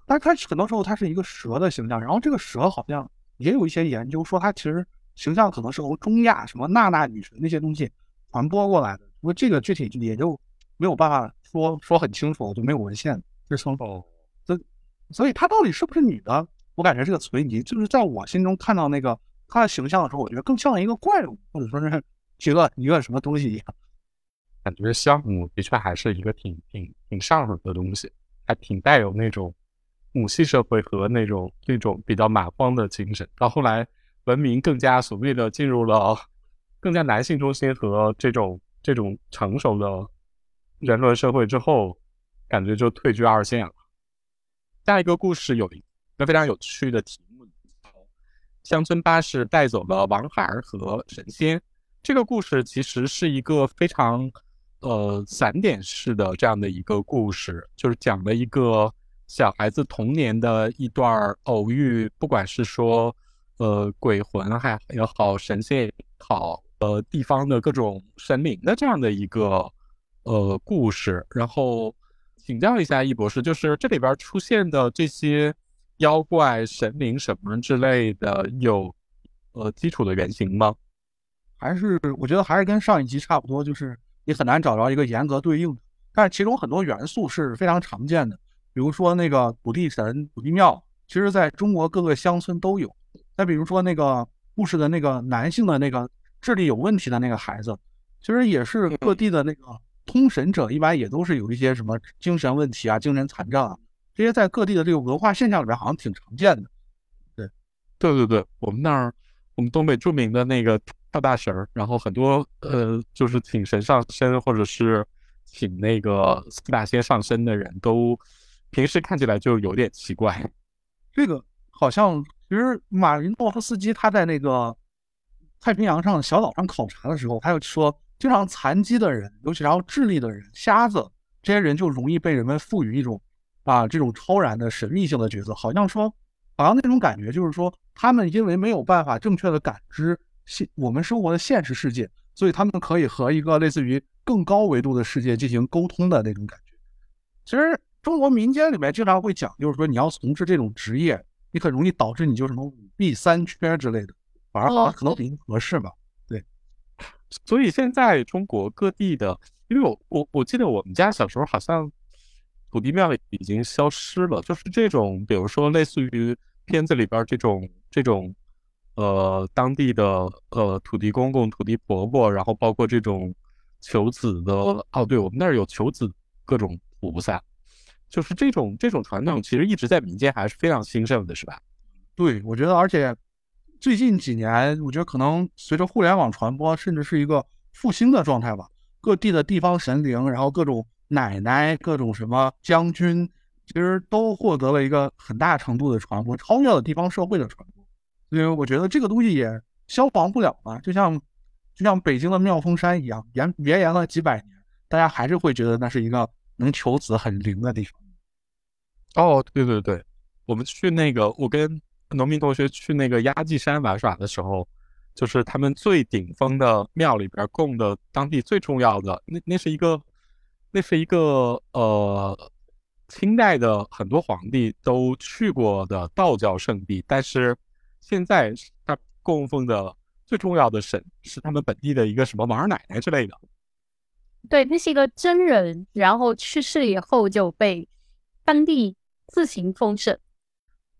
但是它很多时候它是一个蛇的形象，然后这个蛇好像也有一些研究说它其实形象可能是从中亚什么娜娜女神那些东西传播过来的，不过这个具体也就没有办法说说很清楚，就没有文献支撑。哦，所以它到底是不是女的，我感觉这个存疑。就是在我心中看到那个她的形象的时候，我觉得更像一个怪物，或者说是一个一个什么东西一样。感觉项目的确还是一个挺挺挺上手的东西，还挺带有那种母系社会和那种那种比较蛮荒的精神。到后来文明更加所谓的进入了更加男性中心和这种这种成熟的人伦社会之后，感觉就退居二线了。下一个故事有一个非常有趣的题目，乡村巴士带走了王孩儿和神仙。这个故事其实是一个非常呃散点式的这样的一个故事，就是讲了一个小孩子童年的一段偶遇，不管是说呃鬼魂还也好，神仙也好，呃地方的各种神灵的这样的一个呃故事，然后请教一下易博士，就是这里边出现的这些妖怪、神灵什么之类的，有呃基础的原型吗？还是我觉得还是跟上一集差不多，就是你很难找着一个严格对应的，但是其中很多元素是非常常见的，比如说那个土地神、土地庙，其实在中国各个乡村都有。再比如说那个故事的那个男性的那个智力有问题的那个孩子，其实也是各地的那个通神者，一般也都是有一些什么精神问题啊、精神残障啊，这些在各地的这个文化现象里面好像挺常见的。对，对对对，我们那儿我们东北著名的那个。跳大神儿，然后很多呃，就是请神上身，或者是请那个四大仙上身的人都，平时看起来就有点奇怪。这个好像其实马云诺夫斯基他在那个太平洋上小岛上考察的时候，他就说，经常残疾的人，尤其然后智力的人、瞎子这些人就容易被人们赋予一种啊这种超然的神秘性的角色，好像说，好像那种感觉就是说，他们因为没有办法正确的感知。现我们生活的现实世界，所以他们可以和一个类似于更高维度的世界进行沟通的那种感觉。其实中国民间里面经常会讲，就是说你要从事这种职业，你很容易导致你就什么五弊三缺之类的，反而好像可能比较合适吧。对，所以现在中国各地的，因为我我我记得我们家小时候好像土地庙已经消失了，就是这种，比如说类似于片子里边这种这种。呃，当地的呃土地公公、土地婆婆，然后包括这种求子的哦，对我们那儿有求子各种菩萨，就是这种这种传统，其实一直在民间还是非常兴盛的，是吧？对，我觉得，而且最近几年，我觉得可能随着互联网传播，甚至是一个复兴的状态吧。各地的地方神灵，然后各种奶奶、各种什么将军，其实都获得了一个很大程度的传播，超越了地方社会的传播。因为我觉得这个东西也消防不了嘛，就像就像北京的妙峰山一样，延绵延了几百年，大家还是会觉得那是一个能求子很灵的地方。哦，对对对，我们去那个，我跟农民同学去那个压髻山玩耍的时候，就是他们最顶峰的庙里边供的当地最重要的，那那是一个，那是一个呃，清代的很多皇帝都去过的道教圣地，但是。现在他供奉的最重要的神是他们本地的一个什么王二奶奶之类的。对，那是一个真人，然后去世以后就被当地自行封神。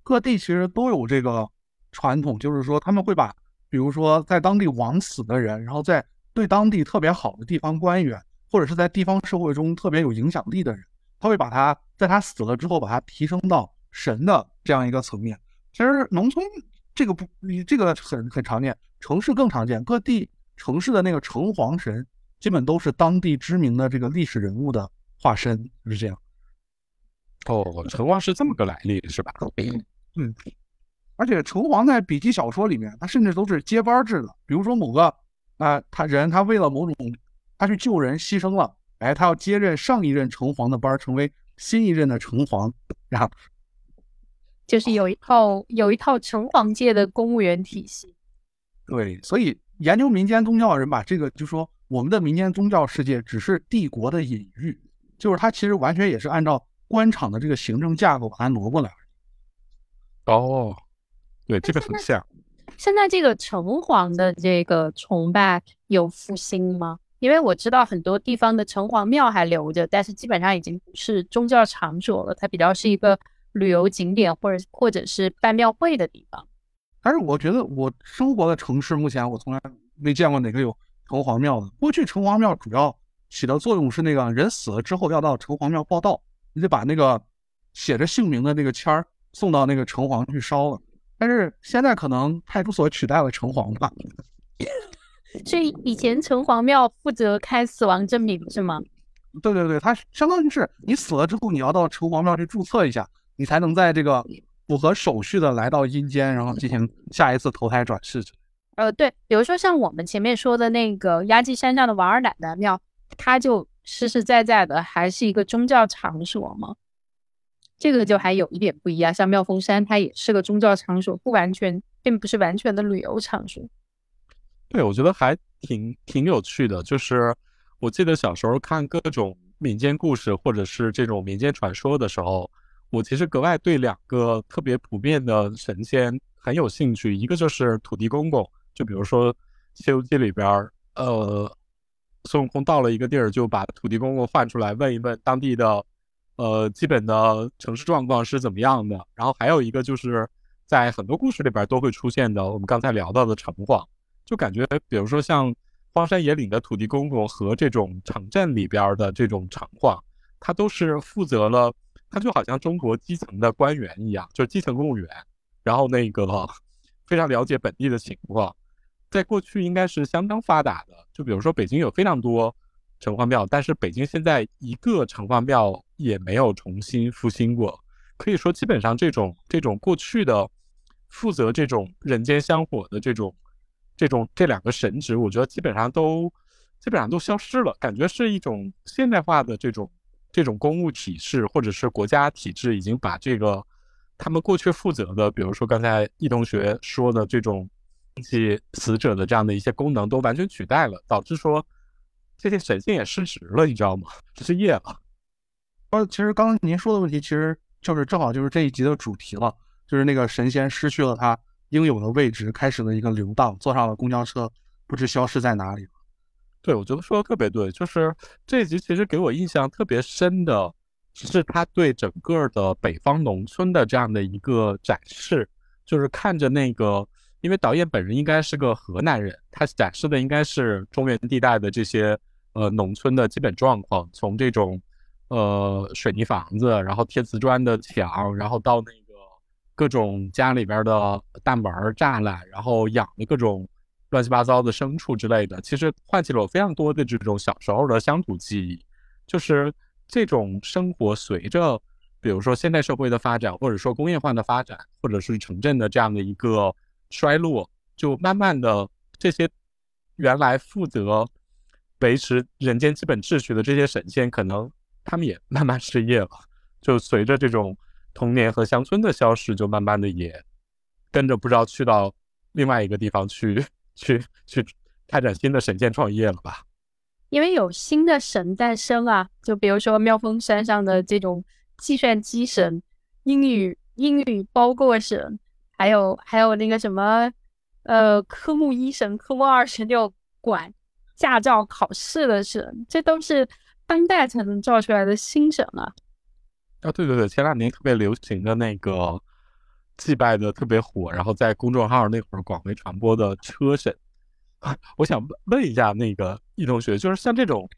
各地其实都有这个传统，就是说他们会把，比如说在当地枉死的人，然后在对当地特别好的地方官员，或者是在地方社会中特别有影响力的人，他会把他在他死了之后把他提升到神的这样一个层面。其实农村。这个不，你这个很很常见，城市更常见。各地城市的那个城隍神，基本都是当地知名的这个历史人物的化身，是这样。哦，城隍是这么个来历，是吧？嗯，而且城隍在笔记小说里面，他甚至都是接班制的。比如说某个啊，他人他为了某种，他去救人牺牲了，哎，他要接任上一任城隍的班，成为新一任的城隍，然后。就是有一套有一套城隍界的公务员体系，对，所以研究民间宗教的人把这个就说我们的民间宗教世界只是帝国的隐喻，就是它其实完全也是按照官场的这个行政架构把它挪过来。哦，对，这个很像。现在这个城隍的这个崇拜有复兴吗？因为我知道很多地方的城隍庙还留着，但是基本上已经不是宗教场所了，它比较是一个。旅游景点或者或者是办庙会的地方，但是我觉得我生活的城市目前我从来没见过哪个有城隍庙的。过去城隍庙主要起的作用是那个人死了之后要到城隍庙报道，你得把那个写着姓名的那个签儿送到那个城隍去烧了。但是现在可能派出所取代了城隍吧。[LAUGHS] 所以以前城隍庙负责开死亡证明是吗？对对对，它相当于是你死了之后你要到城隍庙去注册一下。你才能在这个符合手续的来到阴间，然后进行下一次投胎转世。呃，对，比如说像我们前面说的那个压髻山上的王二奶奶庙，它就实实在在的还是一个宗教场所嘛。这个就还有一点不一样，像妙峰山，它也是个宗教场所，不完全，并不是完全的旅游场所。对，我觉得还挺挺有趣的，就是。我记得小时候看各种民间故事或者是这种民间传说的时候，我其实格外对两个特别普遍的神仙很有兴趣。一个就是土地公公，就比如说《西游记》里边，呃，孙悟空到了一个地儿，就把土地公公唤出来问一问当地的，呃，基本的城市状况是怎么样的。然后还有一个就是在很多故事里边都会出现的，我们刚才聊到的城隍，就感觉比如说像。荒山野岭的土地公公和这种城镇里边的这种城隍，他都是负责了，他就好像中国基层的官员一样，就是基层公务员，然后那个 [LAUGHS] 非常了解本地的情况，在过去应该是相当发达的。就比如说北京有非常多城隍庙，但是北京现在一个城隍庙也没有重新复兴过，可以说基本上这种这种过去的负责这种人间香火的这种。这种这两个神职，我觉得基本上都基本上都消失了，感觉是一种现代化的这种这种公务体制或者是国家体制，已经把这个他们过去负责的，比如说刚才易同学说的这种祭死者的这样的一些功能都完全取代了，导致说这些神仙也失职了，你知道吗？失业了。呃，其实刚刚您说的问题，其实就是正好就是这一集的主题了，就是那个神仙失去了他。应有的位置开始了一个流荡，坐上了公交车，不知消失在哪里了。对，我觉得说的特别对，就是这一集其实给我印象特别深的是他对整个的北方农村的这样的一个展示，就是看着那个，因为导演本人应该是个河南人，他展示的应该是中原地带的这些呃农村的基本状况，从这种呃水泥房子，然后贴瓷砖的墙，然后到那个。各种家里边的大门栅栏，然后养的各种乱七八糟的牲畜之类的，其实唤起了我非常多的这种小时候的乡土记忆。就是这种生活随着，比如说现代社会的发展，或者说工业化的发展，或者是城镇的这样的一个衰落，就慢慢的这些原来负责维持人间基本秩序的这些神仙，可能他们也慢慢失业了。就随着这种。童年和乡村的消失，就慢慢的也跟着不知道去到另外一个地方去去去开展新的神仙创业了吧？因为有新的神诞生啊，就比如说妙峰山上的这种计算机神、英语英语包过神，还有还有那个什么呃科目一神、科目二神，就管驾照考试的神，这都是当代才能造出来的新神啊。啊，对对对，前两年特别流行的那个祭拜的特别火，然后在公众号那会儿广为传播的车神，我想问一下那个易同学，就是像这种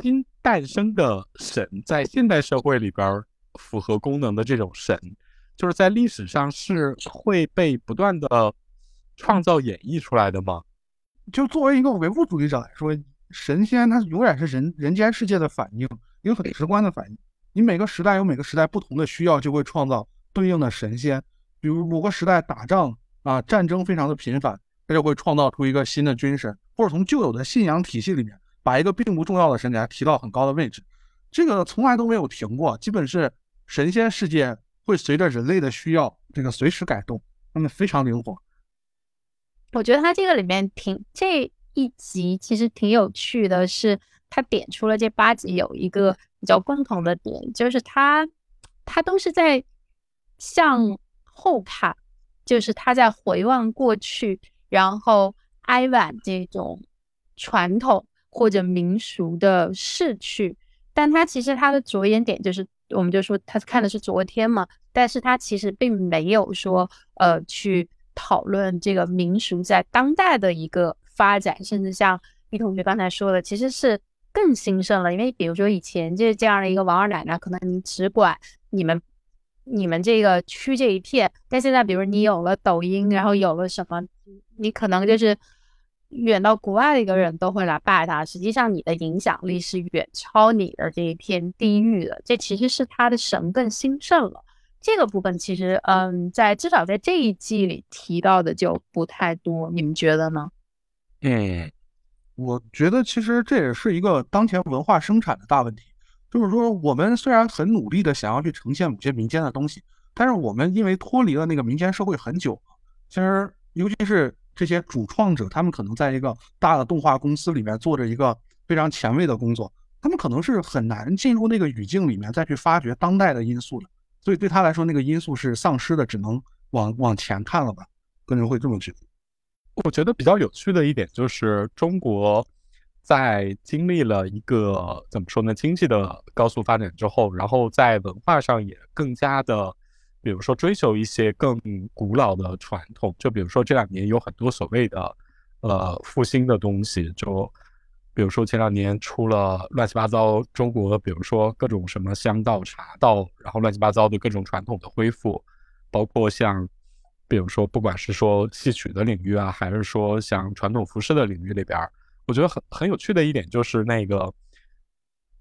新诞生的神，在现代社会里边符合功能的这种神，就是在历史上是会被不断的创造演绎出来的吗？就作为一个唯物主义者来说，神仙它永远是人人间世界的反应，一个很直观的反应。你每个时代有每个时代不同的需要，就会创造对应的神仙。比如某个时代打仗啊，战争非常的频繁，它就会创造出一个新的军神，或者从旧有的信仰体系里面把一个并不重要的神给它提到很高的位置。这个从来都没有停过，基本是神仙世界会随着人类的需要这个随时改动，他们非常灵活。我觉得他这个里面挺这一集其实挺有趣的，是他点出了这八集有一个。比较共同的点就是他，他都是在向后看，就是他在回望过去，然后哀婉这种传统或者民俗的逝去。但他其实他的着眼点就是，我们就说他看的是昨天嘛，但是他其实并没有说呃去讨论这个民俗在当代的一个发展，甚至像李同学刚才说的，其实是。更兴盛了，因为比如说以前就是这样的一个王二奶奶，可能你只管你们你们这个区这一片，但现在比如你有了抖音，然后有了什么，你可能就是远到国外的一个人都会来拜他。实际上你的影响力是远超你的这一片地域的，这其实是他的神更兴盛了。这个部分其实嗯，在至少在这一季里提到的就不太多，你们觉得呢？嗯。我觉得其实这也是一个当前文化生产的大问题，就是说我们虽然很努力的想要去呈现某些民间的东西，但是我们因为脱离了那个民间社会很久了，其实尤其是这些主创者，他们可能在一个大的动画公司里面做着一个非常前卫的工作，他们可能是很难进入那个语境里面再去发掘当代的因素的。所以对他来说，那个因素是丧失的，只能往往前看了吧？个人会这么觉得。我觉得比较有趣的一点就是中国。在经历了一个怎么说呢，经济的高速发展之后，然后在文化上也更加的，比如说追求一些更古老的传统，就比如说这两年有很多所谓的呃复兴的东西，就比如说前两年出了乱七八糟中国，比如说各种什么香道茶道，然后乱七八糟的各种传统的恢复，包括像比如说不管是说戏曲的领域啊，还是说像传统服饰的领域里边。我觉得很很有趣的一点就是，那个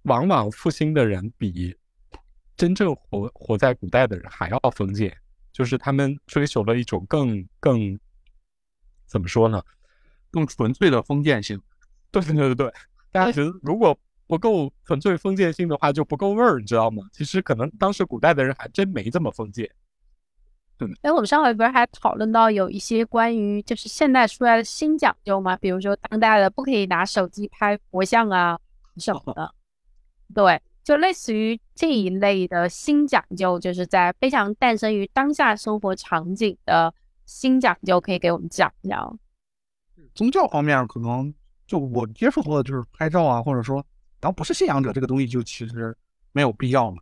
往往复兴的人比真正活活在古代的人还要封建，就是他们追求了一种更更怎么说呢，更纯粹的封建性。[LAUGHS] 对对对对，大家觉得如果不够纯粹封建性的话，就不够味儿，你知道吗？其实可能当时古代的人还真没这么封建。哎，我们上回不是还讨论到有一些关于就是现代出来的新讲究吗？比如说当代的不可以拿手机拍佛像啊什么的。对，就类似于这一类的新讲究，就是在非常诞生于当下生活场景的新讲究，可以给我们讲讲。宗教方面，可能就我接触过的就是拍照啊，或者说，然后不是信仰者这个东西就其实没有必要嘛。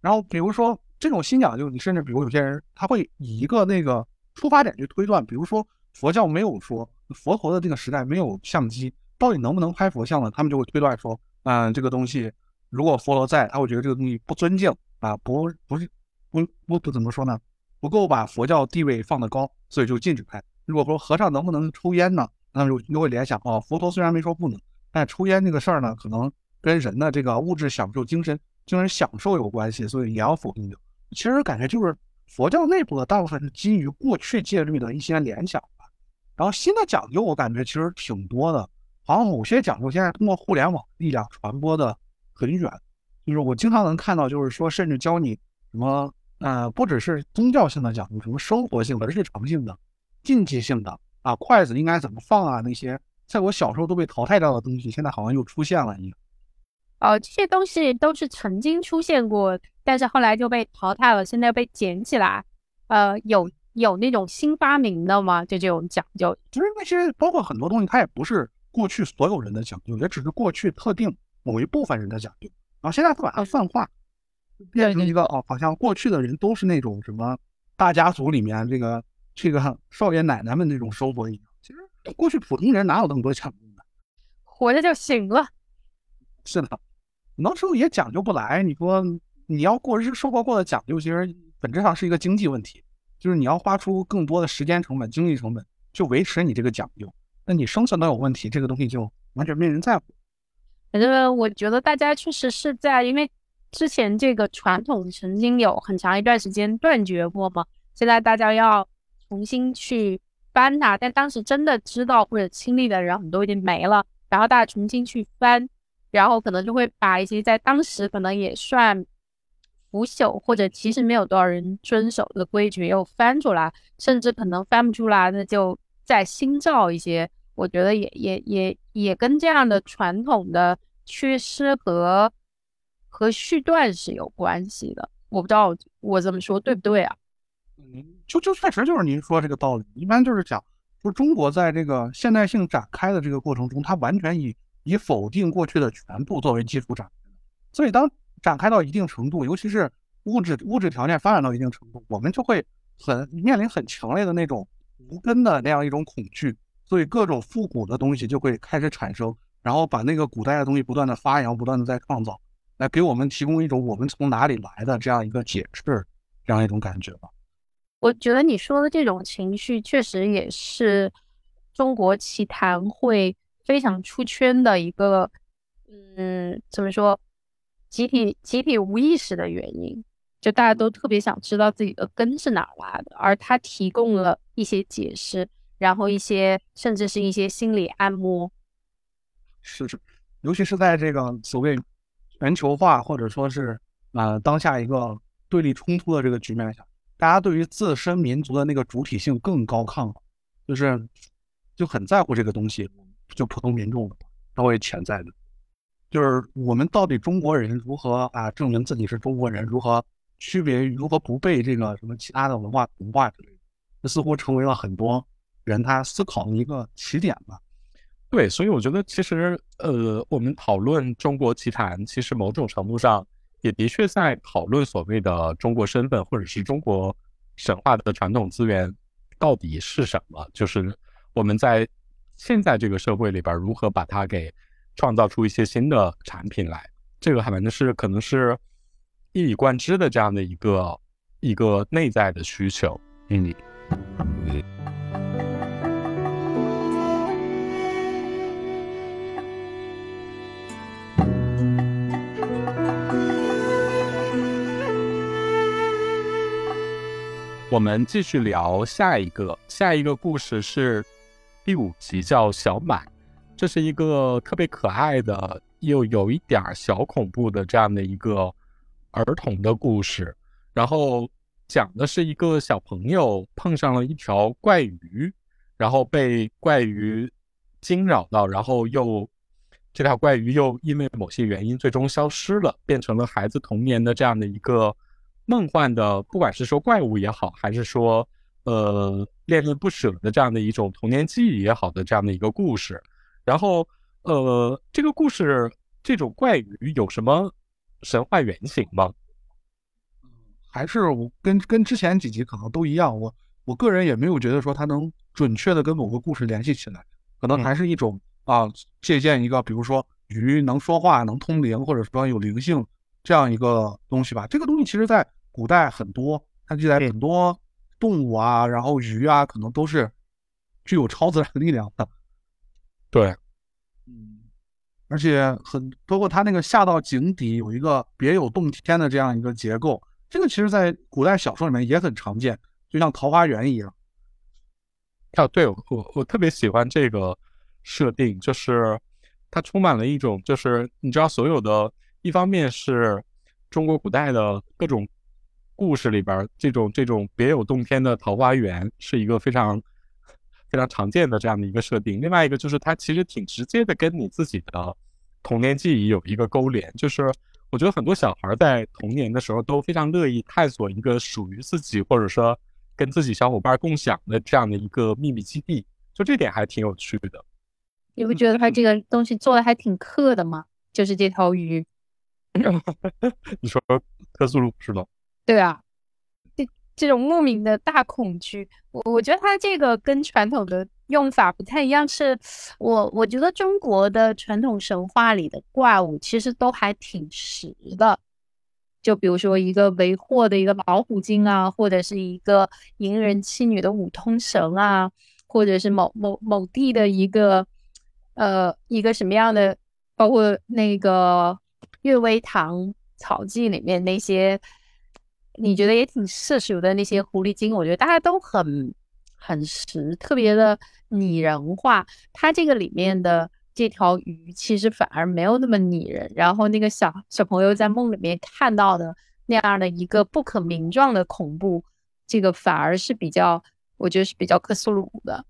然后比如说。这种新讲究，你甚至比如有些人他会以一个那个出发点去推断，比如说佛教没有说佛陀的这个时代没有相机，到底能不能拍佛像呢？他们就会推断说，嗯，这个东西如果佛陀在，他会觉得这个东西不尊敬啊，不不是不不不怎么说呢？不够把佛教地位放得高，所以就禁止拍。如果说和尚能不能抽烟呢？那么就就会联想，哦，佛陀虽然没说不能，但抽烟这个事儿呢，可能跟人的这个物质享受、精神精神享受有关系，所以也要否定掉。其实感觉就是佛教内部的大部分是基于过去戒律的一些联想吧，然后新的讲究我感觉其实挺多的，好像某些讲究现在通过互联网力量传播的很远，就是我经常能看到，就是说甚至教你什么，呃，不只是宗教性的讲究，什么生活性的、日常性的、禁忌性的啊，筷子应该怎么放啊，那些在我小时候都被淘汰掉的东西，现在好像又出现了一样。哦，这些东西都是曾经出现过。但是后来就被淘汰了，现在被捡起来。呃，有有那种新发明的吗？就这种讲究，就是那些包括很多东西，它也不是过去所有人的讲究，也只是过去特定某一部分人的讲究。然后现在他把它泛化，变成一个哦，好像过去的人都是那种什么大家族里面这个这个 [LAUGHS] 少爷奶奶们那种生活一样。其实过去普通人哪有那么多讲究呢？活着就行了。是的，很多时候也讲究不来。你说。你要过日生活过得讲究，其实本质上是一个经济问题，就是你要花出更多的时间成本、精力成本，就维持你这个讲究。那你生存都有问题，这个东西就完全没人在乎。反正我觉得大家确实是在，因为之前这个传统曾经有很长一段时间断绝过嘛，现在大家要重新去翻它，但当时真的知道或者亲历的人很多已经没了，然后大家重新去翻，然后可能就会把一些在当时可能也算。腐朽或者其实没有多少人遵守的规矩又翻出来，甚至可能翻不出来，那就再新造一些。我觉得也也也也跟这样的传统的缺失和和续断是有关系的。我不知道我这么说对不对啊？嗯，就就确实就是您说这个道理。一般就是讲，说中国在这个现代性展开的这个过程中，它完全以以否定过去的全部作为基础展开的，所以当。展开到一定程度，尤其是物质物质条件发展到一定程度，我们就会很面临很强烈的那种无根的那样一种恐惧，所以各种复古的东西就会开始产生，然后把那个古代的东西不断的发扬，不断的在创造，来给我们提供一种我们从哪里来的这样一个解释，这样一种感觉吧。我觉得你说的这种情绪，确实也是中国奇谈会非常出圈的一个，嗯，怎么说？集体集体无意识的原因，就大家都特别想知道自己的根是哪来的，而他提供了一些解释，然后一些甚至是一些心理按摩。是是，尤其是在这个所谓全球化或者说是啊当下一个对立冲突的这个局面下，大家对于自身民族的那个主体性更高亢了，就是就很在乎这个东西，就普通民众稍微潜在的。就是我们到底中国人如何啊证明自己是中国人，如何区别于如何不被这个什么其他的文化同化之类的，这似乎成为了很多人他思考的一个起点吧。对，所以我觉得其实呃，我们讨论中国奇谭，其实某种程度上也的确在讨论所谓的中国身份，或者是中国神话的传统资源到底是什么，就是我们在现在这个社会里边如何把它给。创造出一些新的产品来，这个还反正是可能是一以贯之的这样的一个一个内在的需求。嗯，我们继续聊下一个，下一个故事是第五集，叫小满。这是一个特别可爱的，又有一点小恐怖的这样的一个儿童的故事。然后讲的是一个小朋友碰上了一条怪鱼，然后被怪鱼惊扰到，然后又这条怪鱼又因为某些原因最终消失了，变成了孩子童年的这样的一个梦幻的，不管是说怪物也好，还是说呃恋恋不舍的这样的一种童年记忆也好的这样的一个故事。然后，呃，这个故事这种怪鱼有什么神话原型吗？还是我跟跟之前几集可能都一样，我我个人也没有觉得说它能准确的跟某个故事联系起来，可能还是一种啊借鉴一个，比如说鱼能说话、能通灵，或者说有灵性这样一个东西吧。这个东西其实在古代很多，它记载很多动物啊，然后鱼啊，可能都是具有超自然力量的。对，嗯，而且很包括它那个下到井底有一个别有洞天的这样一个结构，这个其实在古代小说里面也很常见，就像桃花源一样。啊，对我我特别喜欢这个设定，就是它充满了一种，就是你知道，所有的一方面是中国古代的各种故事里边，这种这种别有洞天的桃花源是一个非常。[LAUGHS] 非常常见的这样的一个设定，另外一个就是它其实挺直接的跟你自己的童年记忆有一个勾连，就是我觉得很多小孩在童年的时候都非常乐意探索一个属于自己或者说跟自己小伙伴共享的这样的一个秘密基地，就这点还挺有趣的。你不觉得他这个东西做的还挺克的吗？就是这条鱼，你说特苏鲁是吗？对啊。这这种莫名的大恐惧，我我觉得它这个跟传统的用法不太一样。是我我觉得中国的传统神话里的怪物其实都还挺实的，就比如说一个为祸的一个老虎精啊，或者是一个淫人妻女的五通神啊，或者是某某某地的一个呃一个什么样的，包括那个《岳微堂草记》里面那些。你觉得也挺世俗的那些狐狸精，我觉得大家都很很实，特别的拟人化。它这个里面的这条鱼其实反而没有那么拟人，然后那个小小朋友在梦里面看到的那样的一个不可名状的恐怖，这个反而是比较，我觉得是比较克苏鲁的。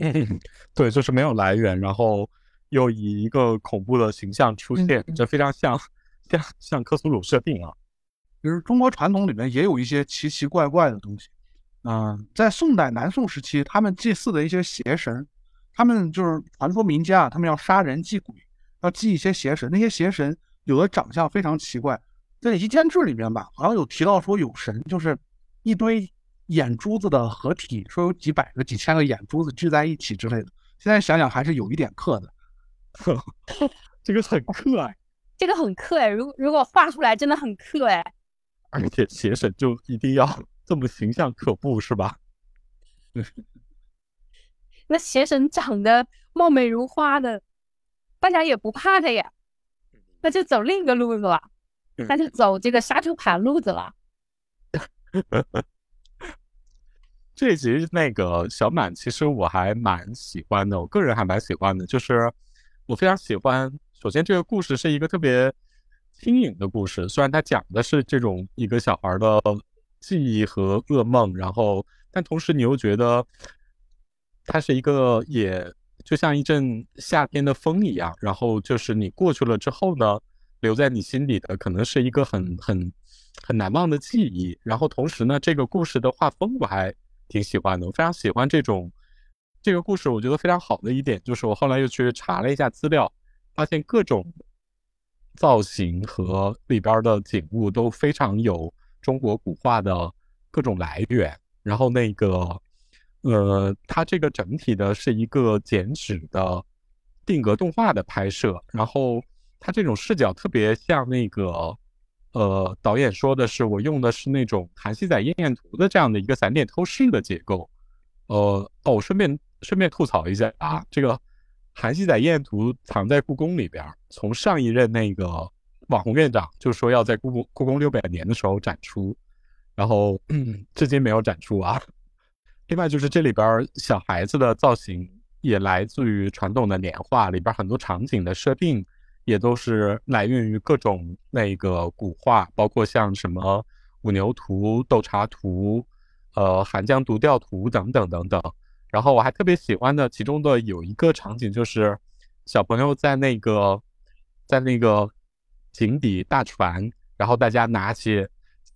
嗯，[LAUGHS] 对，就是没有来源，然后又以一个恐怖的形象出现，这非常像像像克苏鲁设定啊。其实中国传统里面也有一些奇奇怪怪的东西，嗯，在宋代南宋时期，他们祭祀的一些邪神，他们就是传说民间啊，他们要杀人祭鬼，要祭一些邪神。那些邪神有的长相非常奇怪，在《夷坚志》里面吧，好像有提到说有神就是一堆眼珠子的合体，说有几百个、几千个眼珠子聚在一起之类的。现在想想还是有一点克的，[LAUGHS] 这个很克哎，这个很克哎，如如果画出来真的很克哎。而且邪神就一定要 [LAUGHS] 这么形象可怖是吧？[LAUGHS] 那邪神长得貌美如花的，大家也不怕他呀。那就走另一个路子了，那就走这个杀猪盘路子了。[LAUGHS] 这集那个小满，其实我还蛮喜欢的，我个人还蛮喜欢的，就是我非常喜欢。首先，这个故事是一个特别。轻盈的故事，虽然它讲的是这种一个小孩的记忆和噩梦，然后，但同时你又觉得它是一个也就像一阵夏天的风一样。然后就是你过去了之后呢，留在你心里的可能是一个很很很难忘的记忆。然后同时呢，这个故事的画风我还挺喜欢的，我非常喜欢这种这个故事。我觉得非常好的一点就是，我后来又去查了一下资料，发现各种造型和里边的景物都非常有中国古画的各种来源。然后那个。呃，它这个整体的是一个剪纸的定格动画的拍摄，然后它这种视角特别像那个，呃，导演说的是我用的是那种韩熙载夜宴图的这样的一个散点透视的结构。呃，哦，顺便顺便吐槽一下啊，这个韩熙载夜宴图藏在故宫里边，从上一任那个网红院长就说要在故宫故宫六百年的时候展出，然后至今没有展出啊。另外就是这里边小孩子的造型也来自于传统的年画，里边很多场景的设定也都是来源于各种那个古画，包括像什么五牛图、斗茶图、呃寒江独钓图等等等等。然后我还特别喜欢的其中的有一个场景，就是小朋友在那个在那个井底大船，然后大家拿起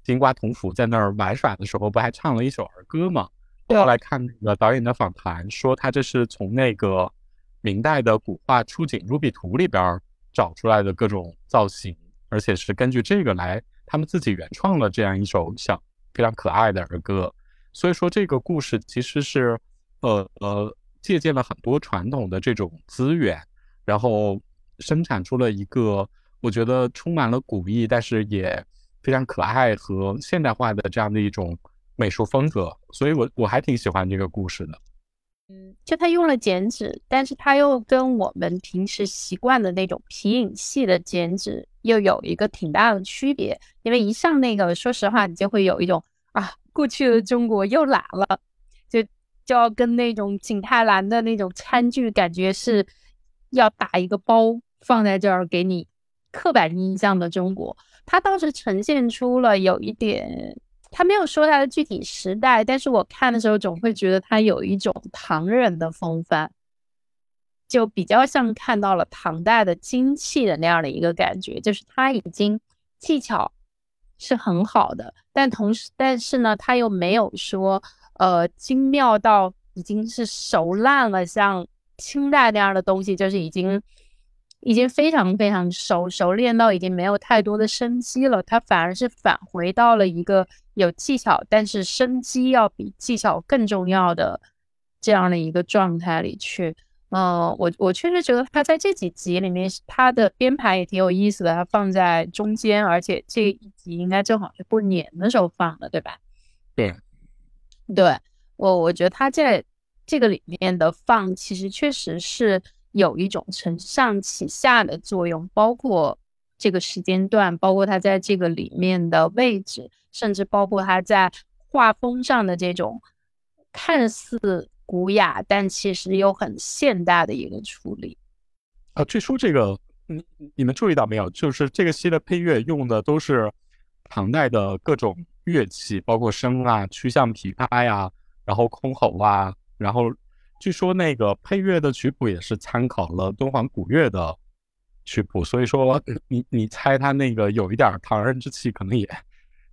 金瓜铜斧在那儿玩耍的时候，不还唱了一首儿歌吗？后来看那个导演的访谈，说他这是从那个明代的古画《出井入壁图》里边找出来的各种造型，而且是根据这个来，他们自己原创了这样一首小非常可爱的儿歌。所以说，这个故事其实是呃呃借鉴了很多传统的这种资源，然后生产出了一个我觉得充满了古意，但是也非常可爱和现代化的这样的一种。美术风格，所以我我还挺喜欢这个故事的。嗯，就他用了剪纸，但是他又跟我们平时习惯的那种皮影戏的剪纸又有一个挺大的区别。因为一上那个，说实话，你就会有一种啊，过去的中国又来了，就要跟那种景泰蓝的那种餐具感觉是要打一个包放在这儿给你刻板印象的中国。它倒是呈现出了有一点。他没有说他的具体时代，但是我看的时候总会觉得他有一种唐人的风范，就比较像看到了唐代的精气的那样的一个感觉，就是他已经技巧是很好的，但同时，但是呢，他又没有说呃精妙到已经是熟烂了，像清代那样的东西，就是已经。已经非常非常熟熟练到已经没有太多的生机了，它反而是返回到了一个有技巧，但是生机要比技巧更重要的这样的一个状态里去。嗯，我我确实觉得他在这几集里面，他的编排也挺有意思的，他放在中间，而且这一集应该正好是过年的时候放的，对吧？对，对我我觉得他在这个里面的放，其实确实是。有一种承上启下的作用，包括这个时间段，包括它在这个里面的位置，甚至包括它在画风上的这种看似古雅，但其实又很现代的一个处理。啊，据说这个，你你们注意到没有？就是这个戏的配乐用的都是唐代的各种乐器，包括笙啊、曲项琵琶呀，然后箜篌啊，然后。据说那个配乐的曲谱也是参考了敦煌古乐的曲谱，所以说你你猜他那个有一点唐人之气，可能也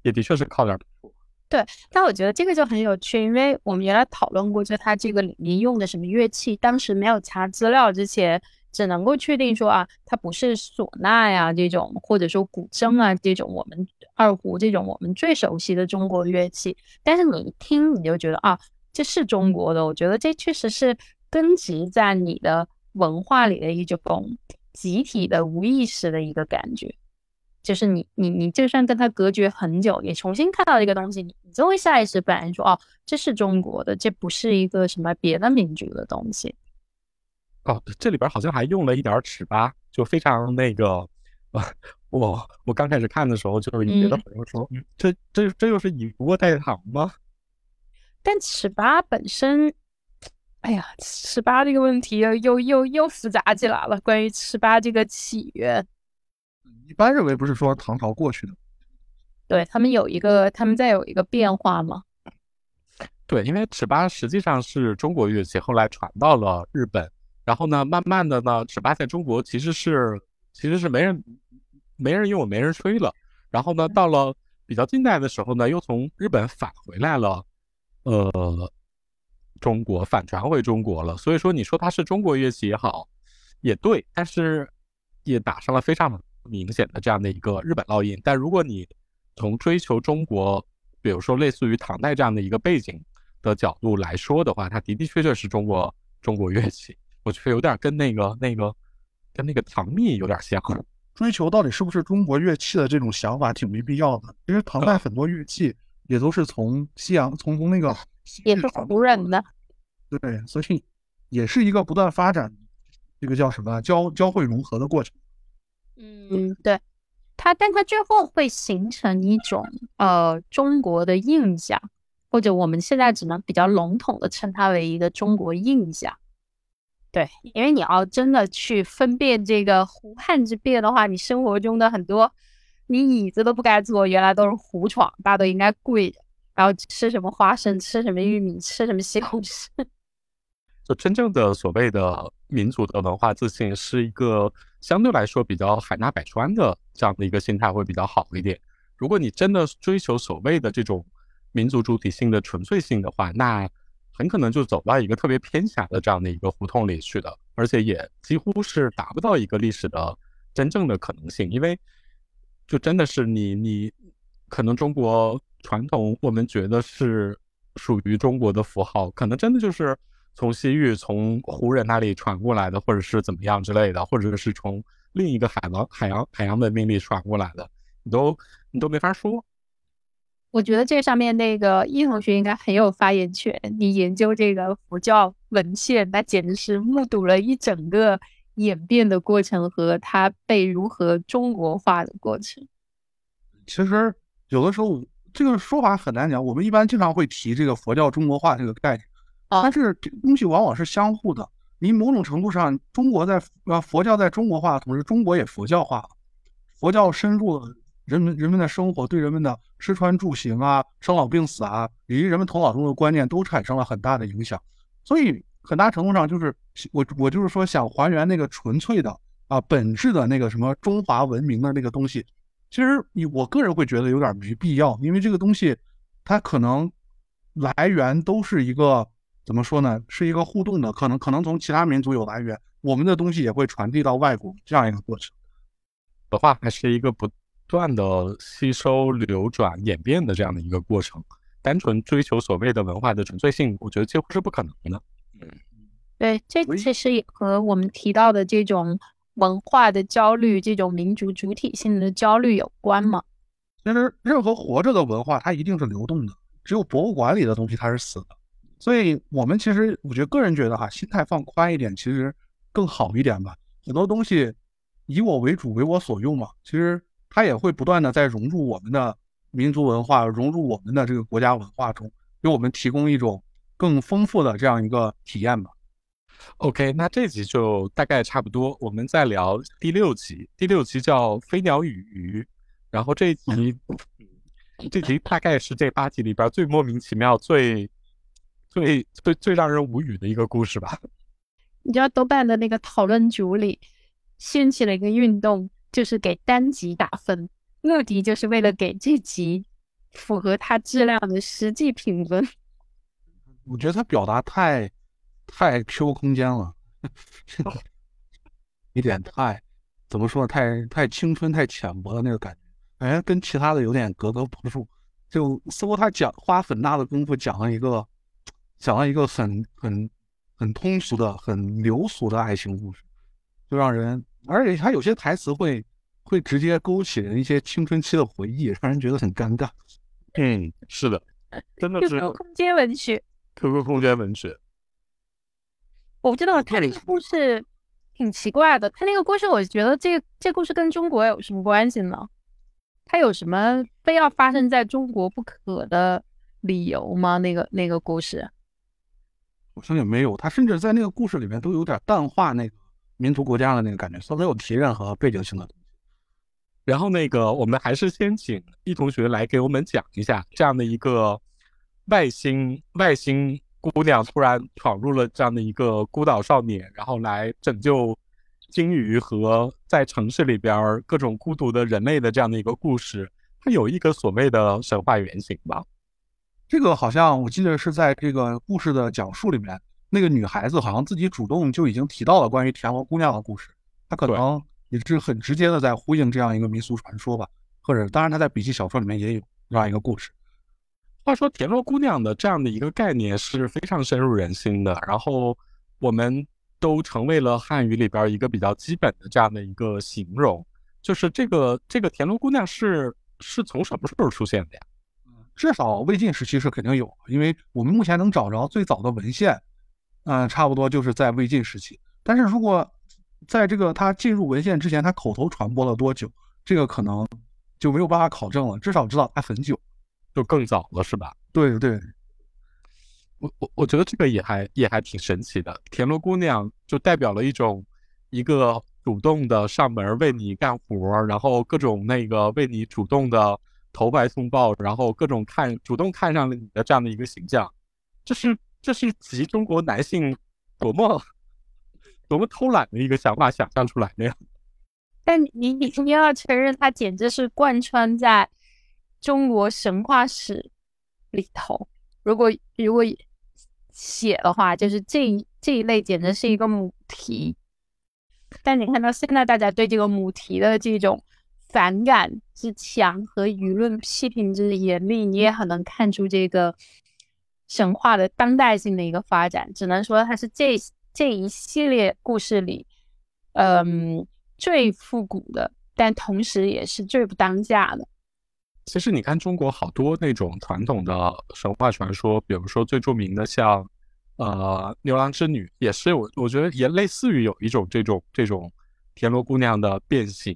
也的确是靠点谱。对，但我觉得这个就很有趣，因为我们原来讨论过，就他这个里面用的什么乐器，当时没有查资料之前，只能够确定说啊，它不是唢呐呀这种，或者说古筝啊这种，我们二胡这种我们最熟悉的中国乐器。但是你一听，你就觉得啊。这是中国的，我觉得这确实是根植在你的文化里的一种集体的无意识的一个感觉，就是你你你就算跟他隔绝很久，你重新看到一个东西，你你就会下意识反应说，哦，这是中国的，这不是一个什么别的民族的东西。哦，这里边好像还用了一点尺八，就非常那个，我我刚开始看的时候，就是别的朋友说，这这这又是以锅代糖吗？但尺八本身，哎呀，尺八这个问题又又又又复杂起来了。关于尺八这个起源，一般认为不是说唐朝过去的，对他们有一个，他们再有一个变化吗？对，因为尺八实际上是中国乐器，后来传到了日本，然后呢，慢慢的呢，尺八在中国其实是其实是没人没人用，没人吹了。然后呢，到了比较近代的时候呢，又从日本返回来了，呃，中国反传回中国了。所以说，你说它是中国乐器也好，也对，但是也打上了非常明显的这样的一个日本烙印。但如果你从追求中国，比如说类似于唐代这样的一个背景的角度来说的话，它的的确确是中国中国乐器。我觉得有点跟那个那个跟那个唐蜜有点像。追求到底是不是中国乐器的这种想法挺没必要的。其实唐代很多乐器也都是从西洋从从那个 [LAUGHS] 也是胡人的，对，所以也是一个不断发展，这个叫什么交交汇融合的过程。嗯，对，它但它最后会形成一种呃中国的印象，或者我们现在只能比较笼统的称它为一个中国印象。对，因为你要真的去分辨这个胡汉之变的话，你生活中的很多，你椅子都不该坐，原来都是胡床，大家都应该跪着，然后吃什么花生，吃什么玉米，吃什么西红柿。[LAUGHS] 就真正的所谓的民族的文化自信，是一个相对来说比较海纳百川的这样的一个心态会比较好一点。如果你真的追求所谓的这种民族主体性的纯粹性的话，那。很可能就走到一个特别偏狭的这样的一个胡同里去的，而且也几乎是达不到一个历史的真正的可能性，因为就真的是你你可能中国传统我们觉得是属于中国的符号，可能真的就是从西域从胡人那里传过来的，或者是怎么样之类的，或者是从另一个海王海洋海洋文明里传过来的，你都你都没法说。我觉得这上面那个易同学应该很有发言权。你研究这个佛教文献，那简直是目睹了一整个演变的过程和它被如何中国化的过程。其实有的时候这个说法很难讲。我们一般经常会提这个佛教中国化这个概念，但是东西往往是相互的。你某种程度上，中国在呃佛教在中国化的同时，中国也佛教化了，佛教深入了。人们人们的生活对人们的吃穿住行啊、生老病死啊，以及人们头脑中的观念都产生了很大的影响。所以很大程度上就是我我就是说想还原那个纯粹的啊本质的那个什么中华文明的那个东西。其实你我个人会觉得有点没必要，因为这个东西它可能来源都是一个怎么说呢？是一个互动的，可能可能从其他民族有来源，我们的东西也会传递到外国这样一个过程。的话还是一个不。不断的吸收、流转、演变的这样的一个过程，单纯追求所谓的文化的纯粹性，我觉得几乎是不可能的。嗯，对，这其实也和我们提到的这种文化的焦虑、这种民族主体性的焦虑有关嘛？其实，任何活着的文化，它一定是流动的，只有博物馆里的东西它是死的。所以，我们其实，我觉得个人觉得哈，心态放宽一点，其实更好一点吧。很多东西以我为主，为我所用嘛，其实。它也会不断的在融入我们的民族文化，融入我们的这个国家文化中，给我们提供一种更丰富的这样一个体验吧。OK，那这集就大概差不多，我们再聊第六集。第六集叫《飞鸟与鱼》，然后这一集，[LAUGHS] 这集大概是这八集里边最莫名其妙、最最最最让人无语的一个故事吧。你知道豆瓣的那个讨论组里掀起了一个运动。就是给单集打分，目的就是为了给这集符合它质量的实际评分。[LAUGHS] 我觉得他表达太太 Q 空间了，有点太怎么说呢？太太青春、太浅薄的那个感觉，哎，跟其他的有点格格不入。就似乎他讲花很大的功夫讲了一个讲了一个很很很通俗的、很流俗的爱情故事，就让人。而且他有些台词会会直接勾起人一些青春期的回忆，让人觉得很尴尬。嗯，是的，[LAUGHS] 真的是空间文学，QQ 空间文学。我不知道他那个故事挺奇怪的，他那个故事，我觉得这这故事跟中国有什么关系呢？他有什么非要发生在中国不可的理由吗？那个那个故事，好像也没有。他甚至在那个故事里面都有点淡化那个。民族国家的那个感觉，所以没有提任何背景性的东西。然后那个，我们还是先请易同学来给我们讲一下这样的一个外星外星姑娘突然闯入了这样的一个孤岛少年，然后来拯救鲸鱼和在城市里边各种孤独的人类的这样的一个故事，它有一个所谓的神话原型吧？这个好像我记得是在这个故事的讲述里面，那个女孩子好像自己主动就已经提到了关于田螺姑娘的故事，她可能也是很直接的在呼应这样一个民俗传说吧，或者当然她在笔记小说里面也有这样一个故事。话说田螺姑娘的这样的一个概念是非常深入人心的，然后我们都成为了汉语里边一个比较基本的这样的一个形容，就是这个这个田螺姑娘是是从什么时候出现的呀？至少魏晋时期是肯定有，因为我们目前能找着最早的文献，嗯，差不多就是在魏晋时期。但是如果在这个他进入文献之前，他口头传播了多久，这个可能就没有办法考证了。至少知道他很久。就更早了，是吧？对对，我我我觉得这个也还也还挺神奇的。田螺姑娘就代表了一种一个主动的上门为你干活，然后各种那个为你主动的投怀送抱，然后各种看主动看上了你的这样的一个形象。这是这是集中国男性多么多么偷懒的一个想法想象出来的呀！但你你你要承认，它简直是贯穿在。中国神话史里头，如果如果写的话，就是这一这一类简直是一个母题。但你看到现在大家对这个母题的这种反感之强和舆论批评之严厉，你也很能看出这个神话的当代性的一个发展。只能说它是这这一系列故事里，嗯，最复古的，但同时也是最不当下的。其实你看中国好多那种传统的神话传说，比如说最著名的像，呃，牛郎织女，也是我我觉得也类似于有一种这种这种田螺姑娘的变形，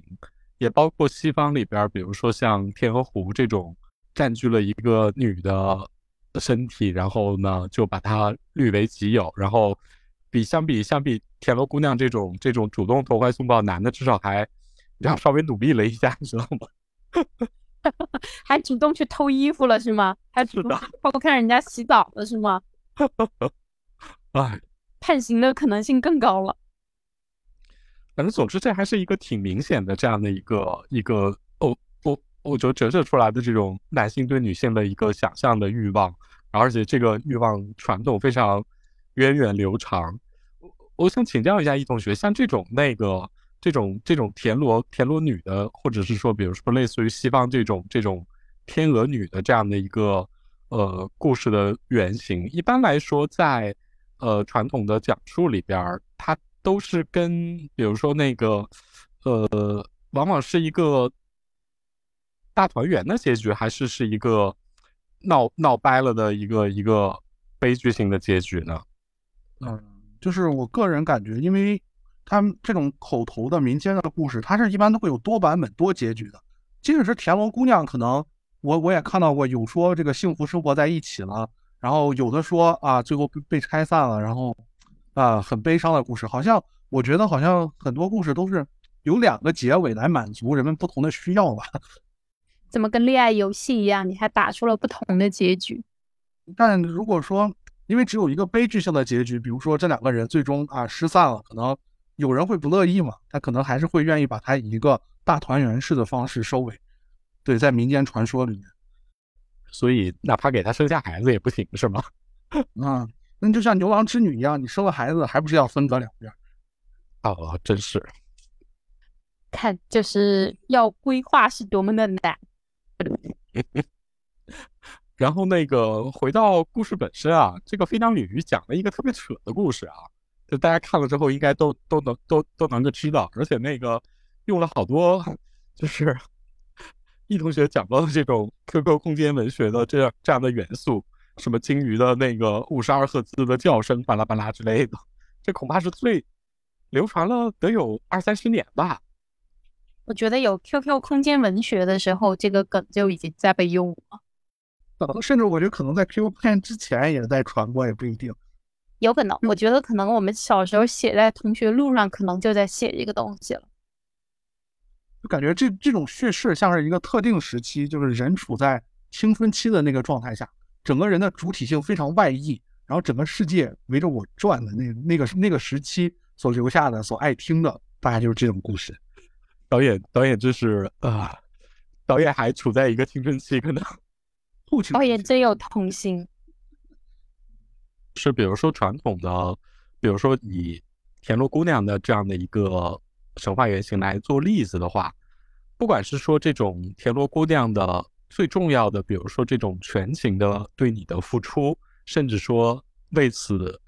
也包括西方里边，比如说像天鹅湖这种占据了一个女的身体，然后呢就把它据为己有，然后比相比相比田螺姑娘这种这种主动投怀送抱，男的至少还要稍微努力了一下，你知道吗？[LAUGHS] 还主动去偷衣服了是吗？还主动偷看人家洗澡了是吗？[LAUGHS] 哎，[LAUGHS] 判刑的可能性更高了。反正总之，这还是一个挺明显的这样的一个一个哦，我觉得折射出来的这种男性对女性的一个想象的欲望，而且这个欲望传统非常源远流长。我我想请教一下易同学，像这种那个。这种这种田螺田螺女的，或者是说，比如说类似于西方这种这种天鹅女的这样的一个呃故事的原型，一般来说，在呃传统的讲述里边，它都是跟比如说那个呃，往往是一个大团圆的结局，还是是一个闹闹掰了的一个一个悲剧性的结局呢？嗯，就是我个人感觉，因为。他们这种口头的民间的故事，它是一般都会有多版本、多结局的。即使是田螺姑娘，可能我我也看到过，有说这个幸福生活在一起了，然后有的说啊，最后被被拆散了，然后啊很悲伤的故事。好像我觉得好像很多故事都是有两个结尾来满足人们不同的需要吧。怎么跟恋爱游戏一样，你还打出了不同的结局？但如果说因为只有一个悲剧性的结局，比如说这两个人最终啊失散了，可能。有人会不乐意嘛？他可能还是会愿意把它以一个大团圆式的方式收尾。对，在民间传说里面，所以哪怕给他生下孩子也不行，是吗？啊，[LAUGHS] 那就像牛郎织女一样，你生了孩子还不是要分隔两边？哦，真是。看，就是要规划是多么的难。[LAUGHS] 然后那个回到故事本身啊，这个飞鸟鲤鱼讲了一个特别扯的故事啊。就大家看了之后，应该都都能都都能够知道，而且那个用了好多，就是 [LAUGHS] 易同学讲到的这种 QQ 空间文学的这样这样的元素，什么鲸鱼的那个五十二赫兹的叫声，巴拉巴拉之类的，这恐怕是最流传了得有二三十年吧。我觉得有 QQ 空间文学的时候，这个梗就已经在被用了。可能甚至我觉得可能在 QQ 空间之前也在传播，也不一定。有可能，我觉得可能我们小时候写在同学录上，可能就在写这个东西了。就感觉这这种叙事像是一个特定时期，就是人处在青春期的那个状态下，整个人的主体性非常外溢，然后整个世界围着我转的那那个那个时期所留下的、所爱听的，大概就是这种故事。导演导演就是啊，导演还处在一个青春期，可能后期导演真有童心。是比如说传统的，比如说以田螺姑娘的这样的一个神话原型来做例子的话，不管是说这种田螺姑娘的最重要的，比如说这种全情的对你的付出，甚至说为此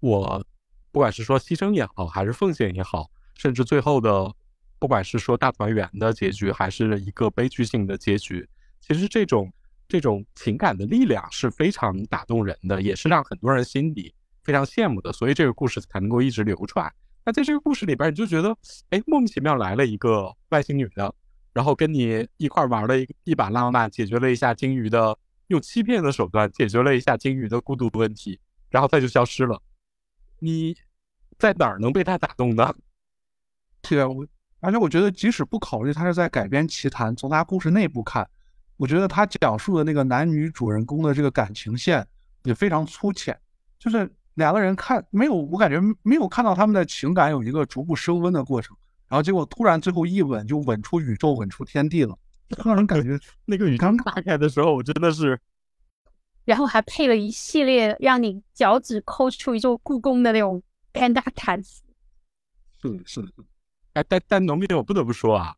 我不管是说牺牲也好，还是奉献也好，甚至最后的不管是说大团圆的结局，还是一个悲剧性的结局，其实这种。这种情感的力量是非常打动人的，也是让很多人心里非常羡慕的，所以这个故事才能够一直流传。那在这个故事里边，你就觉得，哎，莫名其妙来了一个外星女的，然后跟你一块玩了一一把浪漫，解决了一下鲸鱼的用欺骗的手段解决了一下鲸鱼的孤独问题，然后他就消失了。你在哪儿能被他打动呢？[LAUGHS] 对啊，我而且我觉得，即使不考虑他是在改编奇谈，从他故事内部看。我觉得他讲述的那个男女主人公的这个感情线也非常粗浅，就是两个人看没有，我感觉没有看到他们的情感有一个逐步升温的过程，然后结果突然最后一吻就吻出宇宙，吻出天地了，让人感觉 [LAUGHS] 那个雨刚打开的时候，我真的是，[LAUGHS] 然后还配了一系列让你脚趾抠出一座故宫的那种 panda 台词，是是，哎，但但农民我不得不说啊。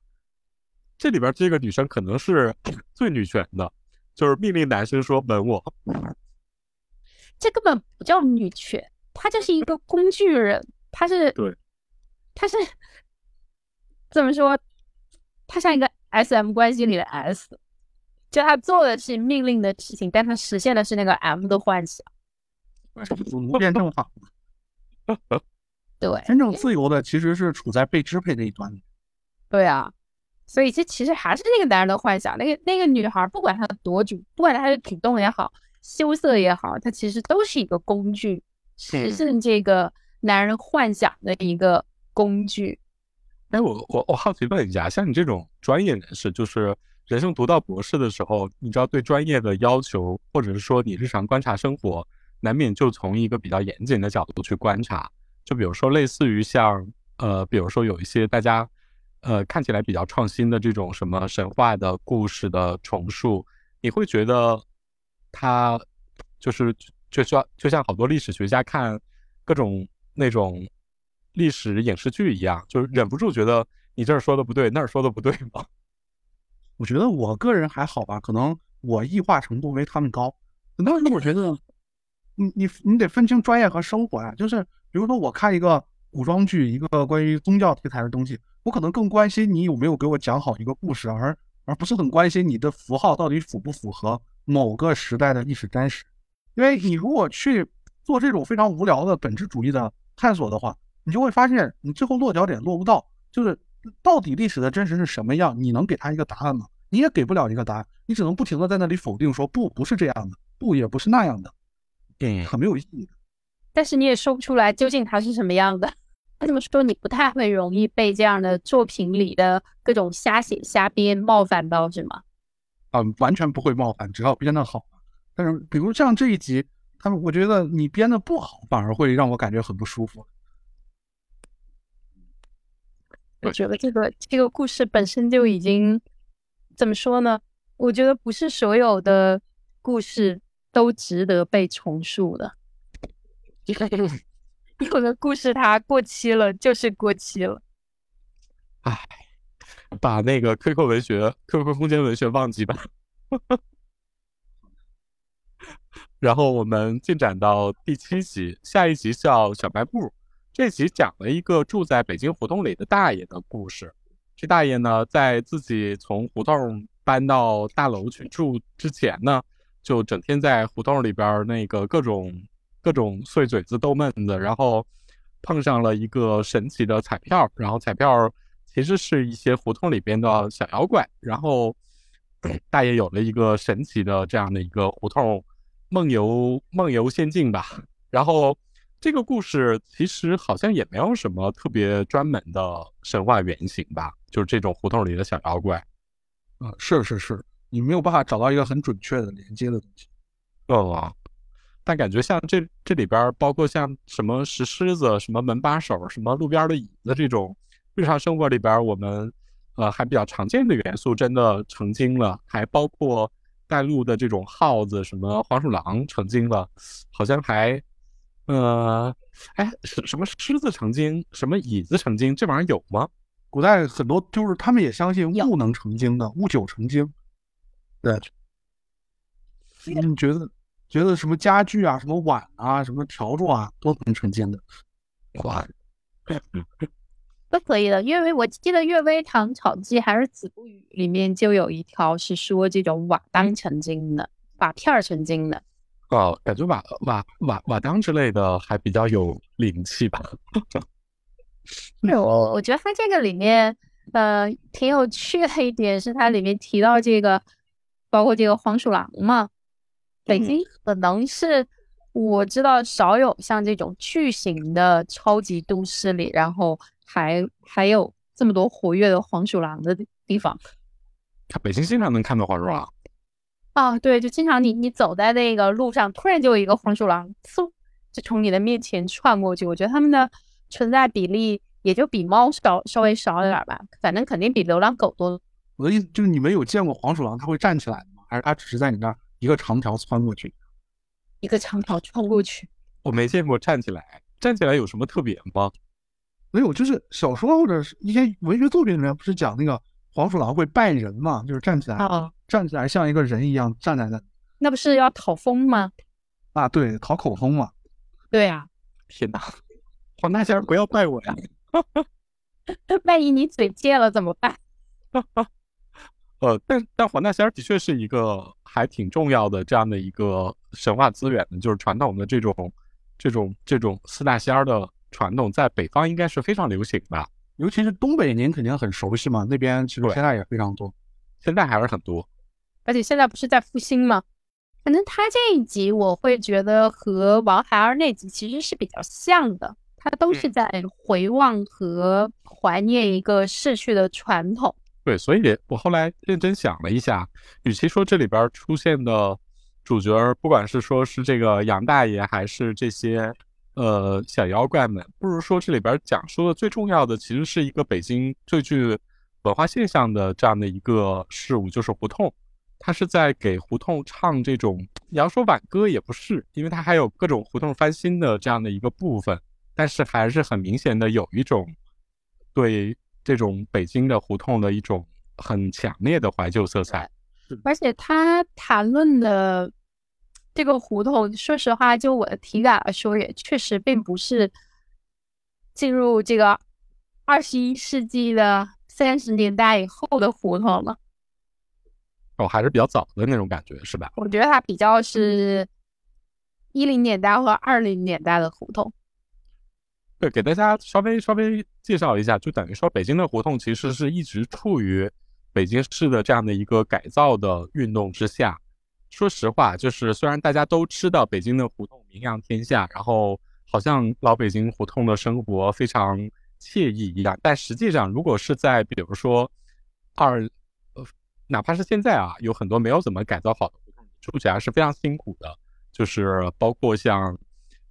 这里边这个女生可能是 [CLEARS THROAT] 最女权的，就是命令男生说吻我。这根本不叫女权，她就是一个工具人。她是对，她是怎么说？她像一个 S M 关系里的 S，就她做的是命令的事情，但她实现的是那个 M 的幻想。无辩证法。[LAUGHS] 对，真正自由的其实是处在被支配那一端。对啊。所以这其实还是那个男人的幻想，那个那个女孩，不管她多主，不管她的主动也好，羞涩也好，她其实都是一个工具，实现这个男人幻想的一个工具。哎，我我我好奇问一下，像你这种专业人士，就是人生读到博士的时候，你知道对专业的要求，或者是说你日常观察生活，难免就从一个比较严谨的角度去观察。就比如说类似于像呃，比如说有一些大家。呃，看起来比较创新的这种什么神话的故事的重述，你会觉得它就是就像就像好多历史学家看各种那种历史影视剧一样，就是忍不住觉得你这儿说的不对，那儿说的不对吗？[LAUGHS] 我觉得我个人还好吧，可能我异化程度没他们高。但是我觉得你你你得分清专业和生活呀。就是比如说我看一个古装剧，一个关于宗教题材的东西。我可能更关心你有没有给我讲好一个故事，而而不是很关心你的符号到底符不符合某个时代的历史真实。因为你如果去做这种非常无聊的本质主义的探索的话，你就会发现你最后落脚点落不到，就是到底历史的真实是什么样？你能给他一个答案吗？你也给不了一个答案，你只能不停的在那里否定说不，不是这样的，不，也不是那样的，嗯，很没有意义。但是你也说不出来究竟它是什么样的。这么说，你不太会容易被这样的作品里的各种瞎写瞎编冒犯到，是吗？啊，完全不会冒犯，只要编的好。但是，比如像这一集，他们我觉得你编的不好，反而会让我感觉很不舒服。我觉得这个这个故事本身就已经怎么说呢？我觉得不是所有的故事都值得被重述的。[LAUGHS] 有的故事它过期了，就是过期了。唉，把那个 QQ 文学、QQ 空间文学忘记吧。然后我们进展到第七集，下一集叫《小卖部》。这集讲了一个住在北京胡同里的大爷的故事。这大爷呢，在自己从胡同搬到大楼去住之前呢，就整天在胡同里边那个各种。各种碎嘴子逗闷子，然后碰上了一个神奇的彩票，然后彩票其实是一些胡同里边的小妖怪，然后 [CLEARS THROAT] 大爷有了一个神奇的这样的一个胡同梦游梦游仙境吧。然后这个故事其实好像也没有什么特别专门的神话原型吧，就是这种胡同里的小妖怪。嗯，是是是，你没有办法找到一个很准确的连接的东西。嗯啊。但感觉像这这里边，包括像什么石狮子、什么门把手、什么路边的椅子这种日常生活里边我们呃还比较常见的元素，真的成精了。还包括带路的这种耗子、什么黄鼠狼成精了，好像还呃哎什什么狮子成精、什么椅子成精，这玩意儿有吗？古代很多就是他们也相信物能成精的，物久成精。对，你觉得觉得什么家具啊、什么碗啊、什么笤帚啊都能成精的？哇，都可以的，因为我记得《岳微唐草记》还是《子不语》里面就有一条是说这种瓦当成精的，瓦片儿成精的。哦，感觉瓦瓦瓦瓦当之类的还比较有灵气吧。对我，我觉得它这个里面，呃，挺有趣的一点是它里面提到这个，包括这个黄鼠狼嘛，北京可能是我知道少有像这种巨型的超级都市里，然后还还有这么多活跃的黄鼠狼的地方。看北京经常能看到黄鼠狼，啊，对，就经常你你走在那个路上，突然就有一个黄鼠狼，嗖，就从你的面前窜过去。我觉得它们的存在比例也就比猫少稍微少一点儿吧，反正肯定比流浪狗多。我的意思就是你们有见过黄鼠狼它会站起来的吗？还是它只是在你那儿一个长条窜过去？一个长条穿过去，我没见过站起来，站起来有什么特别吗？没有，就是小说或者是一些文学作品里面不是讲那个黄鼠狼会拜人嘛，就是站起来，啊，站起来像一个人一样站在那那不是要讨风吗？啊，对，讨口风嘛。对呀、天哪，黄大仙不要拜我呀！[LAUGHS] 万一你嘴贱了怎么办？[LAUGHS] 呃，但但黄大仙儿的确是一个还挺重要的这样的一个神话资源的，就是传统的这种这种这种四大仙儿的传统，在北方应该是非常流行的，尤其是东北，您肯定很熟悉嘛，那边其实对现在也非常多。现在还是很多。而且现在不是在复兴吗？反正他这一集我会觉得和王孩儿那集其实是比较像的，他都是在回望和怀念一个逝去的传统。对，所以我后来认真想了一下，与其说这里边出现的主角，不管是说是这个杨大爷，还是这些呃小妖怪们，不如说这里边讲述的最重要的，其实是一个北京最具文化现象的这样的一个事物，就是胡同。他是在给胡同唱这种，你要说挽歌也不是，因为它还有各种胡同翻新的这样的一个部分，但是还是很明显的有一种对这种北京的胡同的一种很强烈的怀旧色彩。而且他谈论的这个胡同，说实话，就我的体感来说，也确实并不是进入这个二十一世纪的三十年代以后的胡同了。哦，还是比较早的那种感觉，是吧？我觉得它比较是一零年代和二零年代的胡同。对，给大家稍微稍微介绍一下，就等于说北京的胡同其实是一直处于北京市的这样的一个改造的运动之下。说实话，就是虽然大家都知道北京的胡同名扬天下，然后好像老北京胡同的生活非常惬意一样，但实际上，如果是在比如说二，哪怕是现在啊，有很多没有怎么改造好的胡同，住起来是非常辛苦的，就是包括像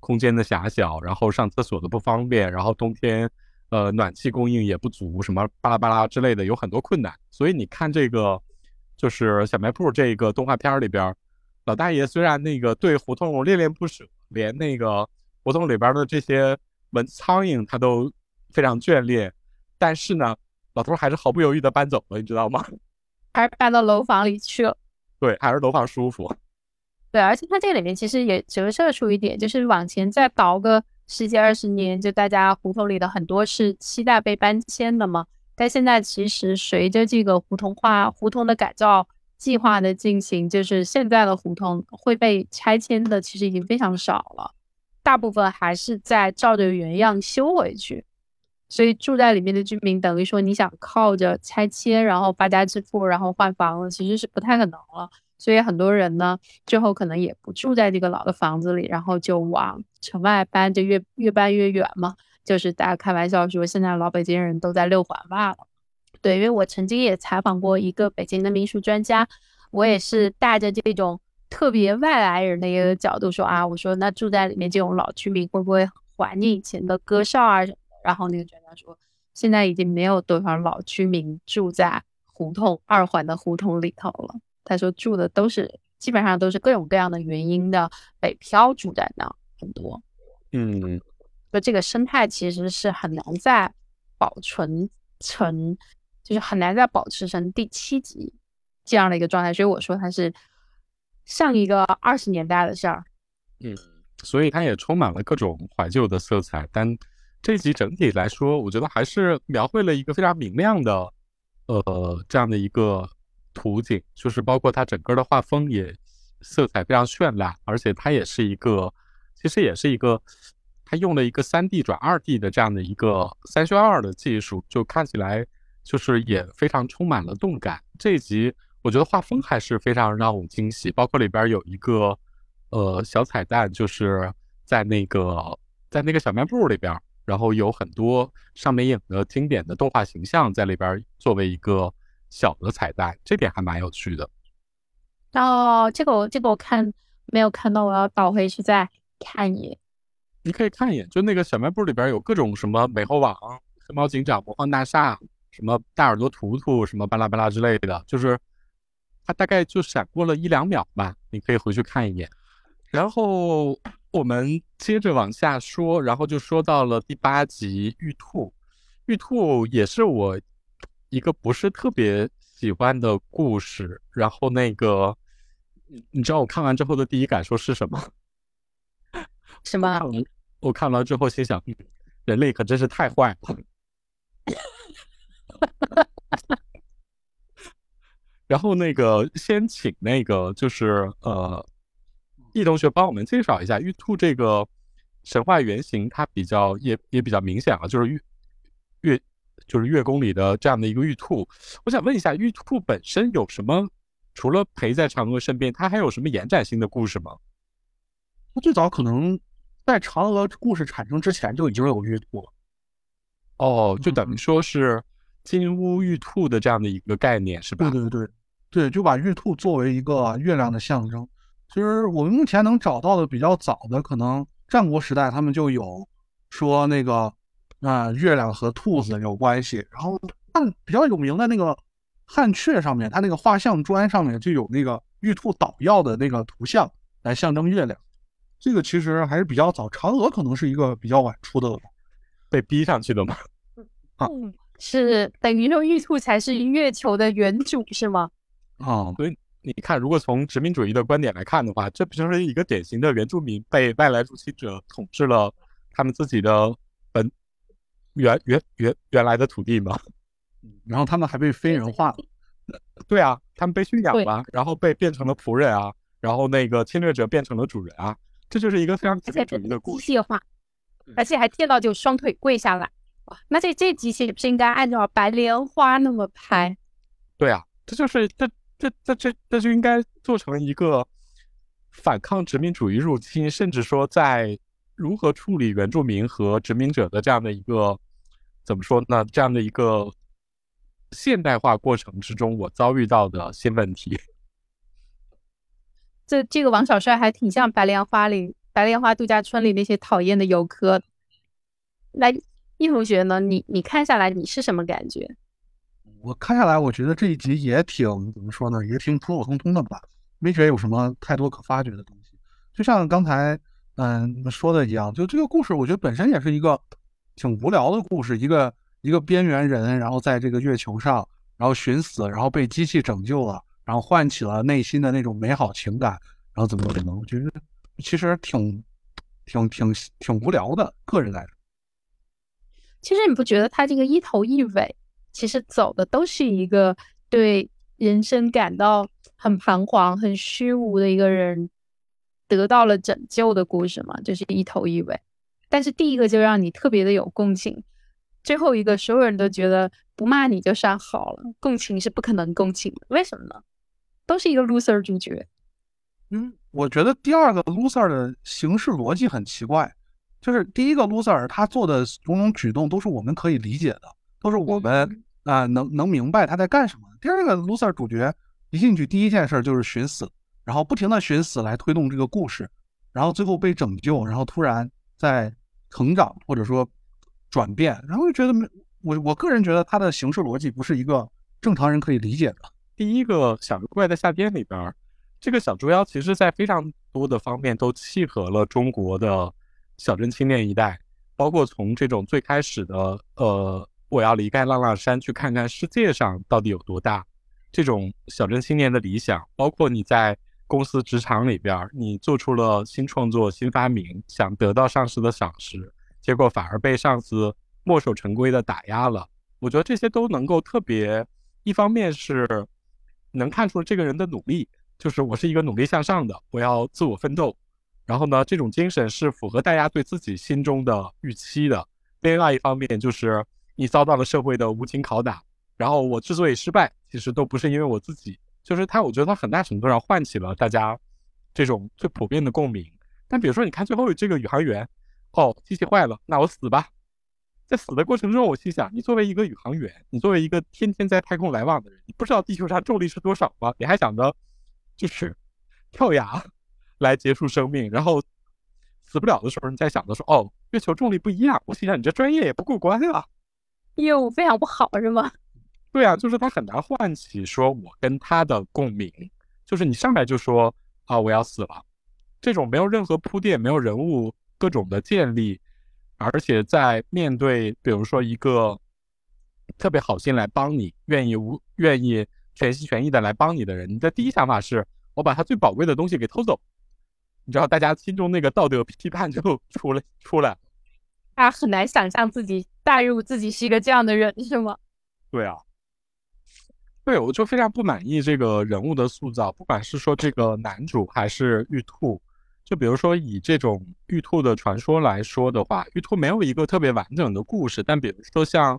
空间的狭小，然后上厕所的不方便，然后冬天呃暖气供应也不足，什么巴拉巴拉之类的，有很多困难。所以你看这个就是小卖部这个动画片里边，老大爷虽然那个对胡同恋恋不舍，连那个胡同里边的这些蚊子苍蝇他都非常眷恋，但是呢，老头还是毫不犹豫的搬走了，你知道吗？还是搬到楼房里去了。[LAUGHS] 对，还是楼房舒服。对，而且它这里面其实也折射出一点，就是往前再倒个十几二十年，就大家胡同里的很多是期待被搬迁的嘛。但现在其实随着这个胡同化、胡同的改造计划的进行，就是现在的胡同会被拆迁的其实已经非常少了，大部分还是在照着原样修回去。所以住在里面的居民，等于说你想靠着拆迁然后发家致富，然后换房子，其实是不太可能了。所以很多人呢，最后可能也不住在这个老的房子里，然后就往城外搬，就越越搬越远嘛。就是大家开玩笑说，现在老北京人都在六环外了。对，因为我曾经也采访过一个北京的民俗专家，我也是带着这种特别外来人的一个角度说啊，我说那住在里面这种老居民会不会怀念以前的歌哨啊什么的？然后那个专家说，现在已经没有多少老居民住在胡同二环的胡同里头了。他说住的都是基本上都是各种各样的原因的北漂住在那很多。嗯，就这个生态其实是很难再保存成，就是很难再保持成第七集这样的一个状态。所以我说它是。上一个二十年代的事儿，嗯，所以它也充满了各种怀旧的色彩。但这集整体来说，我觉得还是描绘了一个非常明亮的，呃，这样的一个图景，就是包括它整个的画风也色彩非常绚烂，而且它也是一个，其实也是一个，它用了一个三 D 转二 D 的这样的一个三渲二的技术，就看起来就是也非常充满了动感。这一集。我觉得画风还是非常让我惊喜，包括里边有一个呃小彩蛋，就是在那个在那个小卖部里边，然后有很多上美影的经典的动画形象在里边作为一个小的彩蛋，这点还蛮有趣的。哦，这个我这个我看没有看到，我要倒回去再看一眼。你可以看一眼，就那个小卖部里边有各种什么美猴王、黑猫警长、魔幻大厦、什么大耳朵图图、什么巴拉巴拉之类的，就是。它大概就闪过了一两秒吧，你可以回去看一眼。然后我们接着往下说，然后就说到了第八集《玉兔》。玉兔也是我一个不是特别喜欢的故事。然后那个，你知道我看完之后的第一感受是什么？[LAUGHS] 什么？我看完之后心想，人类可真是太坏了。[LAUGHS] 然后那个先请那个就是呃，易同学帮我们介绍一下玉兔这个神话原型，它比较也也比较明显啊，就是月月就是月宫里的这样的一个玉兔。我想问一下，玉兔本身有什么？除了陪在嫦娥身边，它还有什么延展性的故事吗？它最早可能在嫦娥故事产生之前就已经有玉兔了。哦，就等于说是金乌玉兔的这样的一个概念，是吧？对对对。对，就把玉兔作为一个月亮的象征。其实我们目前能找到的比较早的，可能战国时代他们就有说那个啊，月亮和兔子有关系。然后汉比较有名的那个汉阙上面，它那个画像砖上面就有那个玉兔捣药的那个图像来象征月亮。这个其实还是比较早，嫦娥可能是一个比较晚出的，被逼上去的嘛。啊，是等于说玉兔才是月球的原主是吗？[LAUGHS] 啊，所以你看，如果从殖民主义的观点来看的话，这不就是一个典型的原住民被外来入侵者统治了他们自己的本原原原原来的土地吗？然后他们还被非人化了。[LAUGHS] 对啊，他们被驯养了，然后被变成了仆人啊，然后那个侵略者变成了主人啊，这就是一个非常资本主义的故事。机械化，而且还见到就双腿跪下来。哇，那这这机器不是应该按照白莲花那么拍？对啊，这就是这。这这这这就应该做成一个反抗殖民主义入侵，甚至说在如何处理原住民和殖民者的这样的一个怎么说呢？这样的一个现代化过程之中，我遭遇到的新问题。这这个王小帅还挺像白莲花里白莲花度假村里那些讨厌的游客。来，易同学呢？你你看下来，你是什么感觉？我看下来，我觉得这一集也挺怎么说呢，也挺普普通通的吧，没觉得有什么太多可发掘的东西。就像刚才嗯说的一样，就这个故事，我觉得本身也是一个挺无聊的故事，一个一个边缘人，然后在这个月球上，然后寻死，然后被机器拯救了，然后唤起了内心的那种美好情感，然后怎么怎么，我觉得其实挺挺挺挺无聊的，个人来说。其实你不觉得他这个一头一尾？其实走的都是一个对人生感到很彷徨、很虚无的一个人得到了拯救的故事吗，就是一头一尾。但是第一个就让你特别的有共情，最后一个所有人都觉得不骂你就算好了，共情是不可能共情的。为什么呢？都是一个 loser 主角。嗯，我觉得第二个 loser 的形式逻辑很奇怪，就是第一个 loser 他做的种种举动都是我们可以理解的，都是我们。啊，能能明白他在干什么。第二个 loser 主角一进去第一件事就是寻死，然后不停的寻死来推动这个故事，然后最后被拯救，然后突然在成长或者说转变，然后就觉得没我我个人觉得它的形式逻辑不是一个正常人可以理解的。第一个《小怪的夏天》里边，这个小猪妖其实在非常多的方面都契合了中国的小镇青年一代，包括从这种最开始的呃，我要离开浪浪山去看看世界上到底有多大，这种小镇青年的理想，包括你在公司职场里边，你做出了新创作、新发明，想得到上司的赏识，结果反而被上司墨守成规的打压了。我觉得这些都能够特别，一方面是能看出这个人的努力。就是我是一个努力向上的，我要自我奋斗。然后呢，这种精神是符合大家对自己心中的预期的。另外一方面，就是你遭到了社会的无情拷打，然后我之所以失败，其实都不是因为我自己，就是他。我觉得他很大程度上唤起了大家这种最普遍的共鸣。但比如说，你看最后这个宇航员，哦，机器坏了，那我死吧。在死的过程中，我心想，你作为一个宇航员，你作为一个天天在太空来往的人，你不知道地球上重力是多少吗？你还想着？就是跳崖来结束生命，然后死不了的时候，你在想的说：“哦，月球重力不一样。”我心想，你这专业也不过关啊，业务非常不好是吗？对啊，就是他很难唤起说我跟他的共鸣。就是你上来就说啊，我要死了，这种没有任何铺垫、没有人物各种的建立，而且在面对比如说一个特别好心来帮你、愿意无愿意。全心全意的来帮你的人，你的第一想法是我把他最宝贵的东西给偷走，你知道，大家心中那个道德批判就 [LAUGHS] 出来出来。他很难想象自己代入自己是一个这样的人，是吗？对啊，对，我就非常不满意这个人物的塑造，不管是说这个男主还是玉兔，就比如说以这种玉兔的传说来说的话，玉兔没有一个特别完整的故事，但比如说像。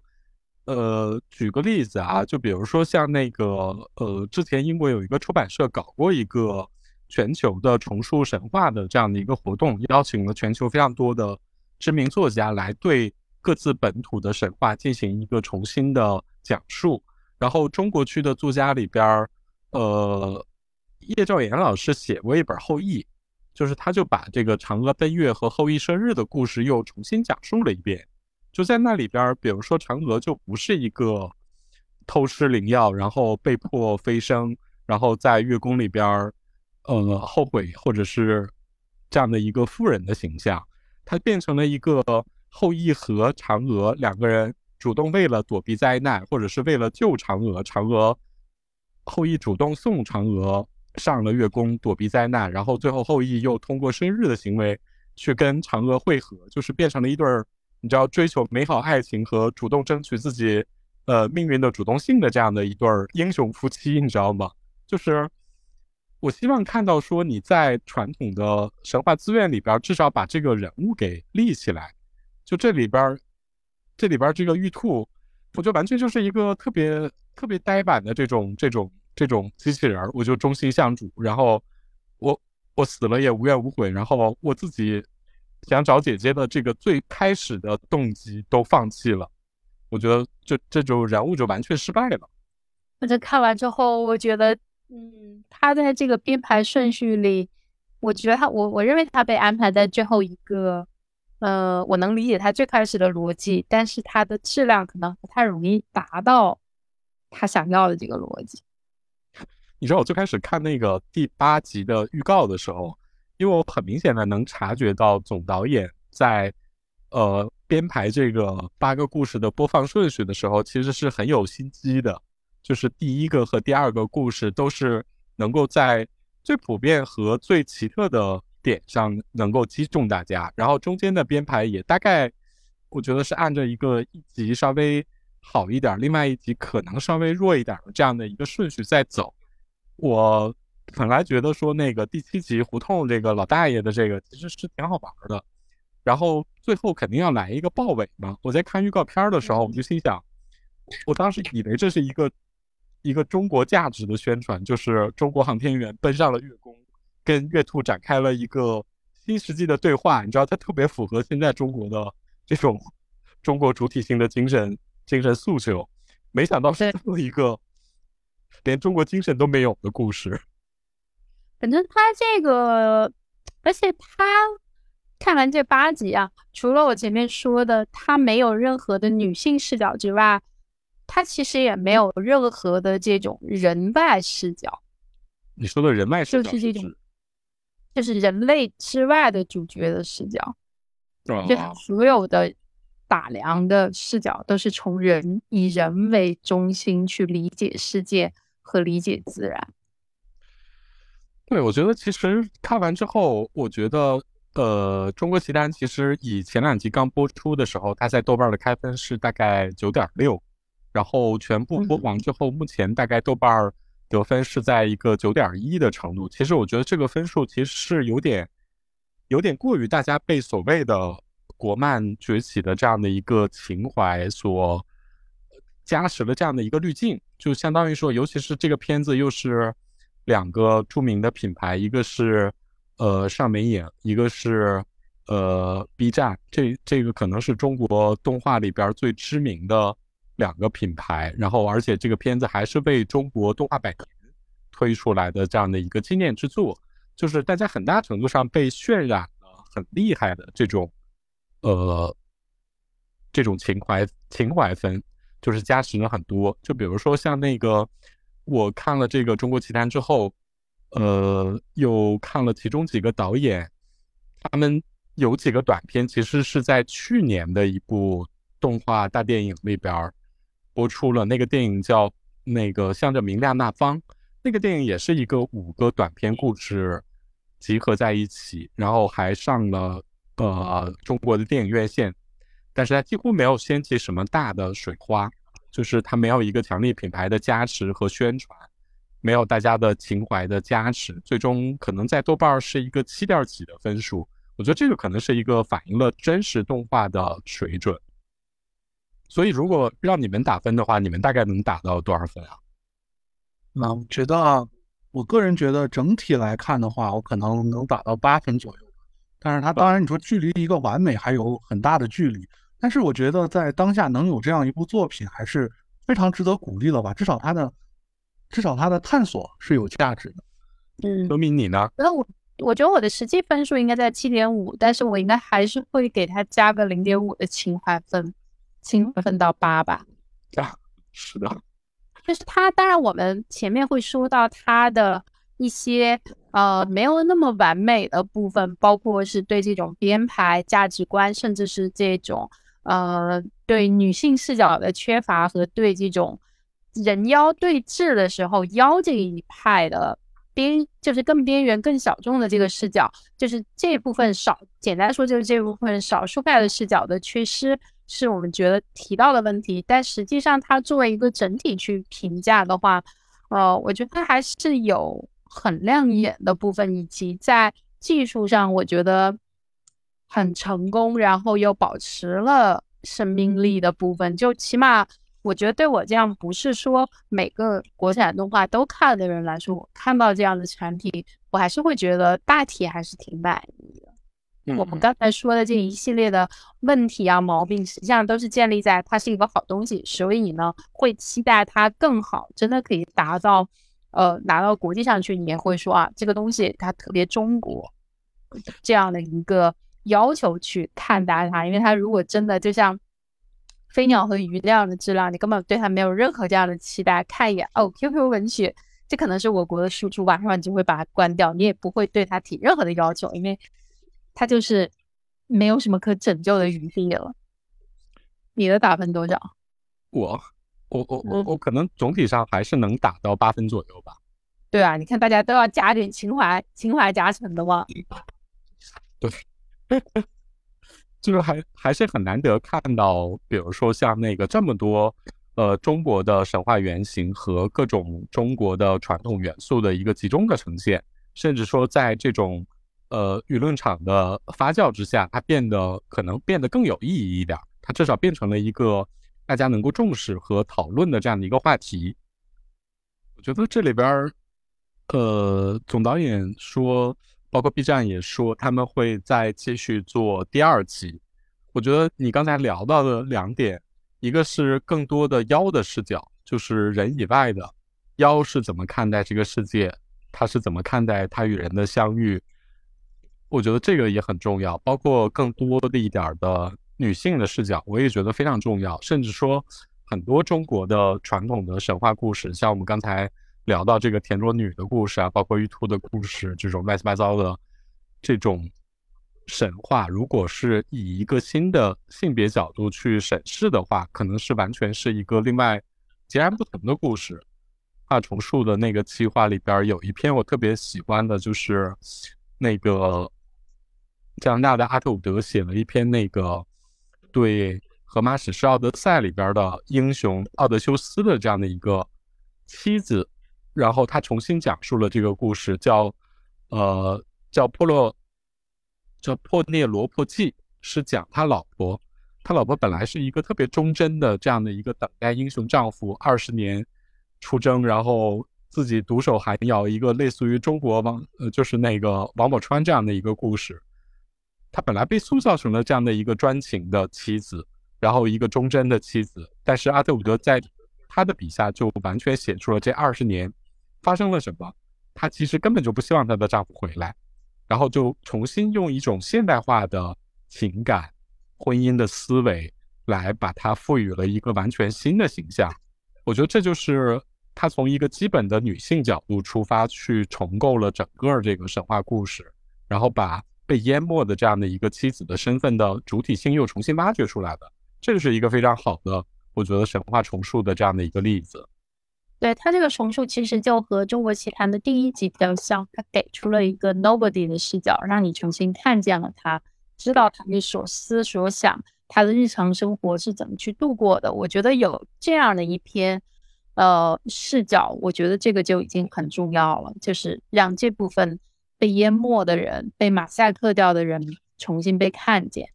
呃，举个例子啊，就比如说像那个呃，之前英国有一个出版社搞过一个全球的重塑神话的这样的一个活动，邀请了全球非常多的知名作家来对各自本土的神话进行一个重新的讲述。然后中国区的作家里边，呃，叶兆言老师写过一本《后羿》，就是他就把这个嫦娥奔月和后羿射日的故事又重新讲述了一遍。就在那里边，比如说嫦娥就不是一个偷吃灵药，然后被迫飞升，然后在月宫里边，呃，后悔或者是这样的一个妇人的形象，她变成了一个后羿和嫦娥两个人主动为了躲避灾难，或者是为了救嫦娥，嫦娥后羿主动送嫦娥上了月宫躲避灾难，然后最后后羿又通过生日的行为去跟嫦娥会合，就是变成了一对儿。你知道追求美好爱情和主动争取自己，呃命运的主动性的这样的一对儿英雄夫妻，你知道吗？就是我希望看到说你在传统的神话资源里边，至少把这个人物给立起来。就这里边，这里边这个玉兔，我觉得完全就是一个特别特别呆板的这种这种这种机器人，我就忠心向主，然后我我死了也无怨无悔，然后我自己。想找姐姐的这个最开始的动机都放弃了，我觉得这这种人物就完全失败了。我这看完之后，我觉得，嗯，他在这个编排顺序里，我觉得他，我我认为他被安排在最后一个，呃，我能理解他最开始的逻辑，但是他的质量可能不太容易达到他想要的这个逻辑。你知道我最开始看那个第八集的预告的时候。因为我很明显的能察觉到总导演在，呃编排这个八个故事的播放顺序的时候，其实是很有心机的。就是第一个和第二个故事都是能够在最普遍和最奇特的点上能够击中大家，然后中间的编排也大概，我觉得是按照一个一集稍微好一点，另外一集可能稍微弱一点的这样的一个顺序在走。我。本来觉得说那个第七集胡同这个老大爷的这个其实是挺好玩的，然后最后肯定要来一个豹尾嘛。我在看预告片的时候，我就心想，我当时以为这是一个一个中国价值的宣传，就是中国航天员奔上了月宫，跟月兔展开了一个新世纪的对话。你知道，它特别符合现在中国的这种中国主体性的精神精神诉求。没想到是这么一个连中国精神都没有的故事。反正他这个，而且他看完这八集啊，除了我前面说的他没有任何的女性视角之外，他其实也没有任何的这种人外视角。你说的人外视角就是这种，就是人类之外的主角的视角，就所有的。打量的视角都是从人以人为中心去理解世界和理解自然。对，我觉得其实看完之后，我觉得呃，《中国奇谭》其实以前两集刚播出的时候，它在豆瓣的开分是大概九点六，然后全部播完之后，目前大概豆瓣得分是在一个九点一的程度。其实我觉得这个分数其实是有点有点过于大家被所谓的。国漫崛起的这样的一个情怀所加持了这样的一个滤镜，就相当于说，尤其是这个片子又是两个著名的品牌，一个是呃上美影，一个是呃 B 站，这这个可能是中国动画里边最知名的两个品牌。然后，而且这个片子还是为中国动画百年推出来的这样的一个纪念之作，就是大家很大程度上被渲染了很厉害的这种。呃，这种情怀情怀分就是加持了很多。就比如说像那个，我看了这个《中国奇谭》之后，呃，又看了其中几个导演，他们有几个短片，其实是在去年的一部动画大电影里边儿播出了。那个电影叫那个向着明亮那方，那个电影也是一个五个短片故事集合在一起，然后还上了。呃，中国的电影院线，但是它几乎没有掀起什么大的水花，就是它没有一个强力品牌的加持和宣传，没有大家的情怀的加持，最终可能在豆瓣是一个七点几的分数。我觉得这个可能是一个反映了真实动画的水准。所以，如果让你们打分的话，你们大概能打到多少分啊？那我觉得，我个人觉得整体来看的话，我可能能打到八分左右。但是它当然，你说距离一个完美还有很大的距离。但是我觉得在当下能有这样一部作品，还是非常值得鼓励的吧？至少它的，至少它的探索是有价值的。嗯，说明你呢？那我我觉得我的实际分数应该在七点五，但是我应该还是会给它加个零点五的情怀分，情怀分到八吧。啊，是的。就是他，当然我们前面会说到他的。一些呃没有那么完美的部分，包括是对这种编排价值观，甚至是这种呃对女性视角的缺乏和对这种人妖对峙的时候妖这一派的边，就是更边缘、更小众的这个视角，就是这部分少，简单说就是这部分少数派的视角的缺失，是我们觉得提到的问题。但实际上，它作为一个整体去评价的话，呃，我觉得它还是有。很亮眼的部分，以及在技术上，我觉得很成功，然后又保持了生命力的部分，就起码我觉得对我这样不是说每个国产动画都看的人来说，我看到这样的产品，我还是会觉得大体还是挺满意的。我们刚才说的这一系列的问题啊、毛病，实际上都是建立在它是一个好东西，所以呢，会期待它更好，真的可以达到。呃，拿到国际上去，你也会说啊，这个东西它特别中国这样的一个要求去看待它，因为它如果真的就像飞鸟和鱼那样的质量，你根本对它没有任何这样的期待，看一眼哦，QQ 文学，这可能是我国的输出，晚上你就会把它关掉，你也不会对它提任何的要求，因为它就是没有什么可拯救的余地了。你的打分多少？我。我我我我可能总体上还是能打到八分左右吧。对啊，你看大家都要加点情怀，情怀加成的嘛。对，[LAUGHS] 就是还还是很难得看到，比如说像那个这么多呃中国的神话原型和各种中国的传统元素的一个集中的呈现，甚至说在这种呃舆论场的发酵之下，它变得可能变得更有意义一点，它至少变成了一个。大家能够重视和讨论的这样的一个话题，我觉得这里边，呃，总导演说，包括 B 站也说，他们会再继续做第二集。我觉得你刚才聊到的两点，一个是更多的妖的视角，就是人以外的妖是怎么看待这个世界，他是怎么看待他与人的相遇？我觉得这个也很重要，包括更多的一点的女性的视角，我也觉得非常重要。甚至说，很多中国的传统的神话故事，像我们刚才聊到这个田螺女的故事啊，包括玉兔的故事，这种乱七八糟的这种神话，如果是以一个新的性别角度去审视的话，可能是完全是一个另外截然不同的故事。画重树的那个计划里边有一篇我特别喜欢的，就是那个。加拿大的阿特伍德写了一篇那个对荷马史诗《奥德赛》里边的英雄奥德修斯的这样的一个妻子，然后他重新讲述了这个故事，叫呃叫波洛叫破涅罗破记，是讲他老婆，他老婆本来是一个特别忠贞的这样的一个等待英雄丈夫二十年出征，然后自己独守寒窑，一个类似于中国王呃就是那个王宝钏这样的一个故事。她本来被塑造成了这样的一个专情的妻子，然后一个忠贞的妻子，但是阿特伍德在他的笔下就完全写出了这二十年发生了什么。她其实根本就不希望她的丈夫回来，然后就重新用一种现代化的情感、婚姻的思维来把它赋予了一个完全新的形象。我觉得这就是他从一个基本的女性角度出发去重构了整个这个神话故事，然后把。被淹没的这样的一个妻子的身份的主体性又重新挖掘出来的，这就是一个非常好的，我觉得神话重塑的这样的一个例子。对他这个重塑其实就和中国奇谭的第一集比较像，他给出了一个 nobody 的视角，让你重新看见了他，知道他的所思所想，他的日常生活是怎么去度过的。我觉得有这样的一篇呃视角，我觉得这个就已经很重要了，就是让这部分。被淹没的人，被马赛克掉的人，重新被看见。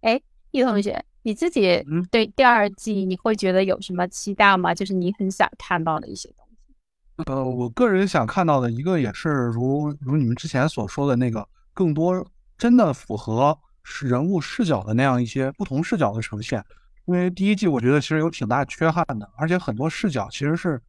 哎，易同学，你自己对第二季你会觉得有什么期待吗？就是你很想看到的一些东西。呃，我个人想看到的一个也是如如你们之前所说的那个，更多真的符合人物视角的那样一些不同视角的呈现。因为第一季我觉得其实有挺大缺憾的，而且很多视角其实是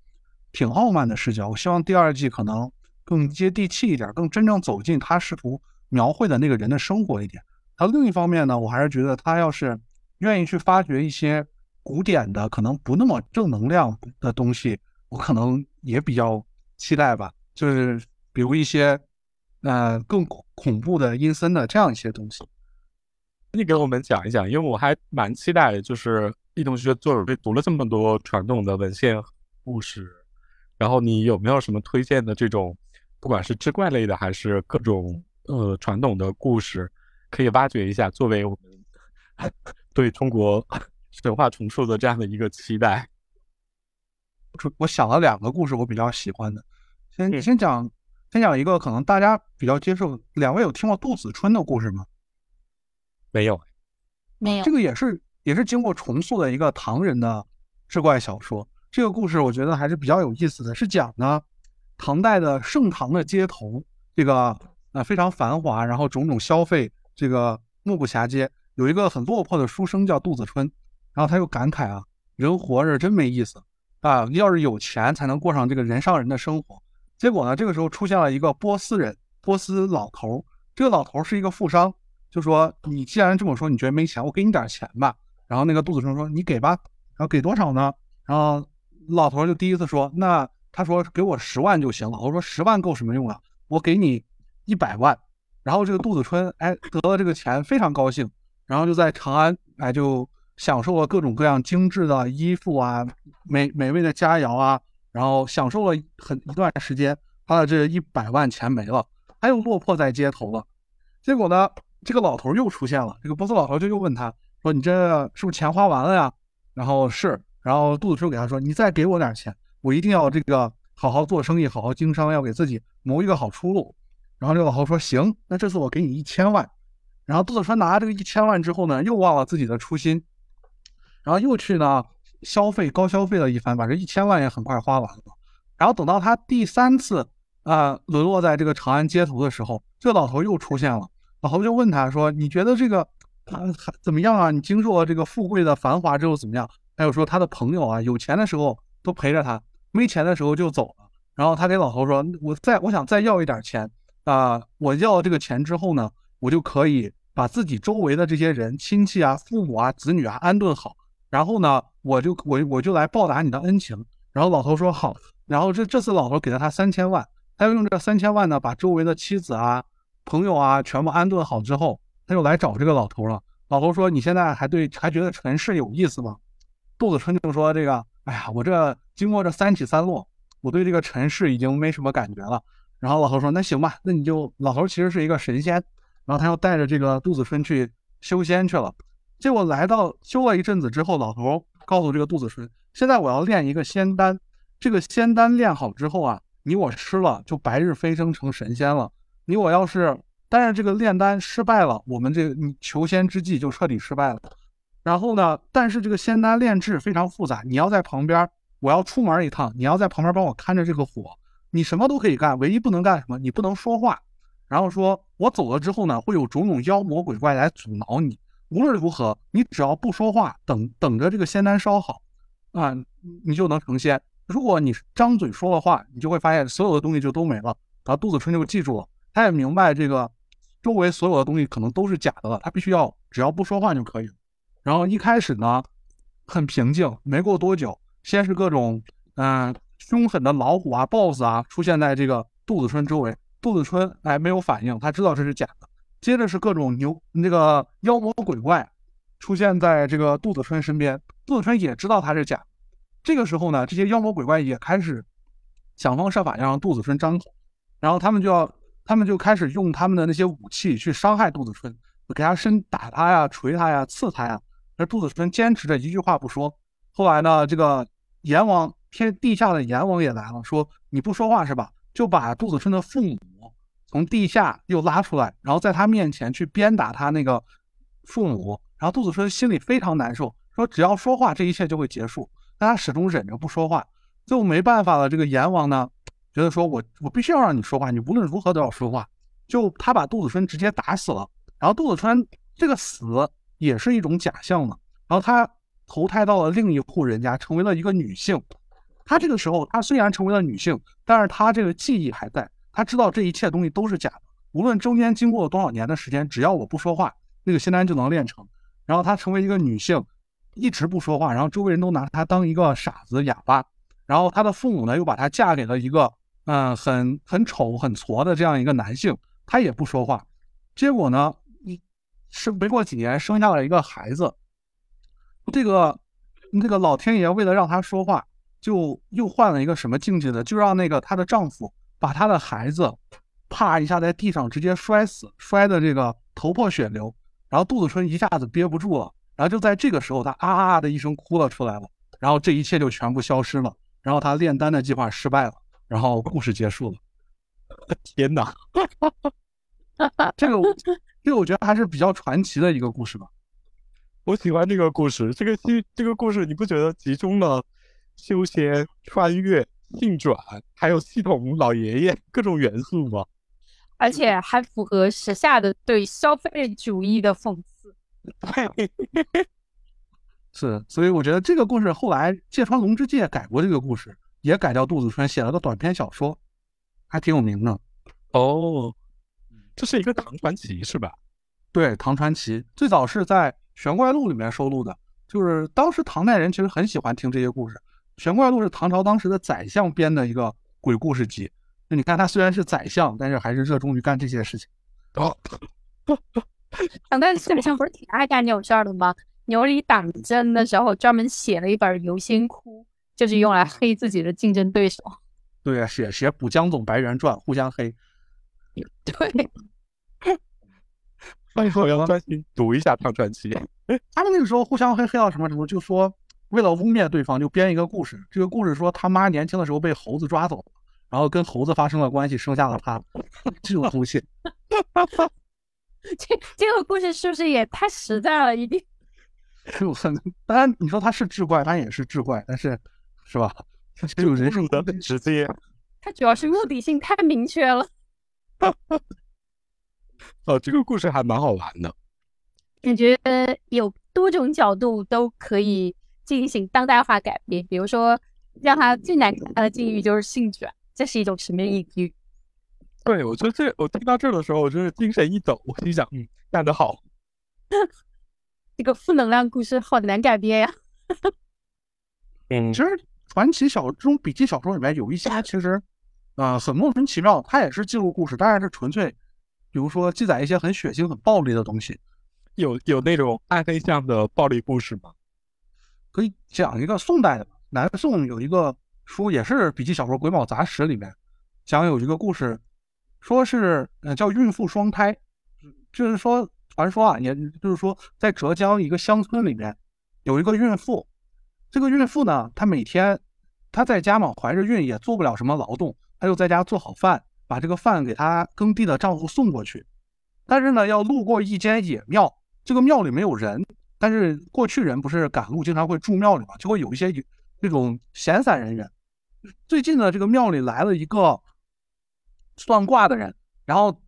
挺傲慢的视角。我希望第二季可能。更接地气一点，更真正走进他试图描绘的那个人的生活一点。他另一方面呢，我还是觉得他要是愿意去发掘一些古典的、可能不那么正能量的东西，我可能也比较期待吧。就是比如一些呃更恐怖的、阴森的这样一些东西。你给我们讲一讲，因为我还蛮期待。就是易同学作为读了这么多传统的文献故事，然后你有没有什么推荐的这种？不管是志怪类的，还是各种呃传统的故事，可以挖掘一下，作为我们 [LAUGHS] 对中国 [LAUGHS] 神话重塑的这样的一个期待。我想了两个故事，我比较喜欢的。先先讲，先讲一个可能大家比较接受。两位有听过杜子春的故事吗？没有，没有。这个也是也是经过重塑的一个唐人的志怪小说。这个故事我觉得还是比较有意思的，是讲呢。唐代的盛唐的街头，这个呃非常繁华，然后种种消费，这个目不暇接。有一个很落魄的书生叫杜子春，然后他又感慨啊，人活着真没意思啊，要是有钱才能过上这个人上人的生活。结果呢，这个时候出现了一个波斯人，波斯老头。这个老头是一个富商，就说你既然这么说，你觉得没钱，我给你点钱吧。然后那个杜子春说，你给吧。然后给多少呢？然后老头就第一次说，那。他说：“给我十万就行了。”我说：“十万够什么用啊？我给你一百万。”然后这个杜子春哎得了这个钱非常高兴，然后就在长安哎就享受了各种各样精致的衣服啊、美美味的佳肴啊，然后享受了很一段时间，他的这一百万钱没了，他又落魄在街头了。结果呢，这个老头又出现了，这个波斯老头就又问他说：“你这是不是钱花完了呀？”然后是，然后杜子春给他说：“你再给我点钱。”我一定要这个好好做生意，好好经商，要给自己谋一个好出路。然后这老头说：“行，那这次我给你一千万。”然后杜子川拿这个一千万之后呢，又忘了自己的初心，然后又去呢消费高消费了一番，把这一千万也很快花完了。然后等到他第三次啊沦落在这个长安街头的时候，这老头又出现了。老头就问他说：“你觉得这个啊怎么样啊？你经受了这个富贵的繁华之后怎么样？”他又说他的朋友啊有钱的时候都陪着他。没钱的时候就走了，然后他给老头说：“我再我想再要一点钱啊、我要这个钱之后呢，我就可以把自己周围的这些人、亲戚啊、父母啊、子女啊安顿好，然后呢，我就我我就来报答你的恩情。”然后老头说：“好。”然后这这次老头给了他三千万，他又用这三千万呢，把周围的妻子啊、朋友啊全部安顿好之后，他又来找这个老头了。老头说：“你现在还对还觉得尘世有意思吗？”杜子春就说：“这个，哎呀，我这经过这三起三落，我对这个尘世已经没什么感觉了。”然后老头说：“那行吧，那你就……老头其实是一个神仙，然后他又带着这个杜子春去修仙去了。结果来到修了一阵子之后，老头告诉这个杜子春：现在我要炼一个仙丹，这个仙丹炼好之后啊，你我吃了就白日飞升成神仙了。你我要是……但是这个炼丹失败了，我们这个你求仙之计就彻底失败了。然后呢，但是这个仙丹炼制非常复杂，你要在旁边，我要出门一趟，你要在旁边帮我看着这个火。”你什么都可以干，唯一不能干什么？你不能说话。然后说，我走了之后呢，会有种种妖魔鬼怪来阻挠你。无论如何，你只要不说话，等等着这个仙丹烧好，啊，你就能成仙。如果你张嘴说了话，你就会发现所有的东西就都没了。然后杜子春就记住了，他也明白这个周围所有的东西可能都是假的了，他必须要只要不说话就可以了。然后一开始呢，很平静，没过多久，先是各种嗯。凶狠的老虎啊、BOSS 啊出现在这个杜子春周围，杜子春哎没有反应，他知道这是假的。接着是各种牛那个妖魔鬼怪出现在这个杜子春身边，杜子春也知道他是假。这个时候呢，这些妖魔鬼怪也开始想方设法要让杜子春张口，然后他们就要他们就开始用他们的那些武器去伤害杜子春，给他身打他呀、捶他呀、刺他呀。而杜子春坚持着一句话不说。后来呢，这个阎王。天地下的阎王也来了，说你不说话是吧？就把杜子春的父母从地下又拉出来，然后在他面前去鞭打他那个父母。然后杜子春心里非常难受，说只要说话，这一切就会结束。但他始终忍着不说话，最后没办法了。这个阎王呢，觉得说我我必须要让你说话，你无论如何都要说话。就他把杜子春直接打死了。然后杜子春这个死也是一种假象呢。然后他投胎到了另一户人家，成为了一个女性。她这个时候，她虽然成为了女性，但是她这个记忆还在。她知道这一切东西都是假的，无论中间经过了多少年的时间，只要我不说话，那个仙丹就能炼成。然后她成为一个女性，一直不说话，然后周围人都拿她当一个傻子、哑巴。然后她的父母呢，又把她嫁给了一个嗯很很丑、很矬的这样一个男性，她也不说话。结果呢，生没过几年，生下了一个孩子。这个那个老天爷为了让她说话。就又换了一个什么境界的，就让那个她的丈夫把她的孩子，啪一下在地上直接摔死，摔的这个头破血流，然后杜子春一下子憋不住了，然后就在这个时候，他啊啊的一声哭了出来了，然后这一切就全部消失了，然后他炼丹的计划失败了，然后故事结束了。[LAUGHS] 天哪，[LAUGHS] 这个这个我觉得还是比较传奇的一个故事吧。我喜欢这个故事，这个戏这个故事你不觉得集中了？修仙、穿越、性转，还有系统老爷爷各种元素吗？[LAUGHS] 而且还符合时下的对消费主义的讽刺。[LAUGHS] 对是，所以我觉得这个故事后来芥川龙之介改过这个故事，也改掉杜子春，写了个短篇小说，还挺有名的。哦，这是一个唐传奇是吧？对，唐传奇最早是在《玄怪录》里面收录的，就是当时唐代人其实很喜欢听这些故事。《玄怪录》是唐朝当时的宰相编的一个鬼故事集。那你看，他虽然是宰相，但是还是热衷于干这些事情。哦，[LAUGHS] 唐代宰相不是挺爱干这种事儿的吗？牛李党争的时候，专门写了一本《游仙窟》，就是用来黑自己的竞争对手。对啊，写写《补江总白猿传》，互相黑。[LAUGHS] 对。所以后要专心 [LAUGHS] 读一下唐传奇。[LAUGHS] 他们那个时候互相黑，黑到什么程度？就说。为了污蔑对方，就编一个故事。这个故事说他妈年轻的时候被猴子抓走了，然后跟猴子发生了关系，生下了他。这种东西，这这个故事是不是也太实在了一点？就很当然，你说他是志怪，他也是志怪，但是是吧？这种人生的直接。他主要是目的性太明确了。[LAUGHS] 哦，这个故事还蛮好玩的。感觉有多种角度都可以。进行当代化改编，比如说让他最难看的境遇就是性转，这是一种什么隐喻？对，我觉得这我听到这儿的时候，我真是精神一抖，我心想，嗯，干得好。[LAUGHS] 这个负能量故事好难改编呀。嗯，其实传奇小这种笔记小说里面有一些其实，呃，很莫名其妙，它也是记录故事，当然是纯粹，比如说记载一些很血腥、很暴力的东西。有有那种暗黑向的暴力故事吗？可以讲一个宋代的，南宋有一个书也是笔记小说《鬼宝杂史》里面讲有一个故事，说是呃叫孕妇双胎，就是说传说啊，也就是说在浙江一个乡村里面有一个孕妇，这个孕妇呢，她每天她在家嘛怀着孕也做不了什么劳动，她就在家做好饭，把这个饭给她耕地的丈夫送过去，但是呢要路过一间野庙。这个庙里没有人，但是过去人不是赶路经常会住庙里嘛，就会有一些这种闲散人员。最近呢，这个庙里来了一个算卦的人，然后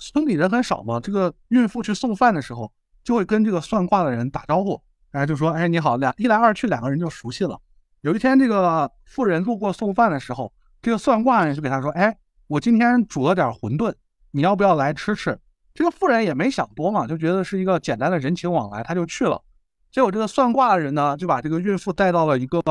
村里人很少嘛，这个孕妇去送饭的时候，就会跟这个算卦的人打招呼，哎，就说：“哎，你好。”两一来二去，两个人就熟悉了。有一天，这个妇人路过送饭的时候，这个算卦人就给他说：“哎，我今天煮了点馄饨，你要不要来吃吃？”这个妇人也没想多嘛，就觉得是一个简单的人情往来，他就去了。结果这个算卦的人呢，就把这个孕妇带到了一个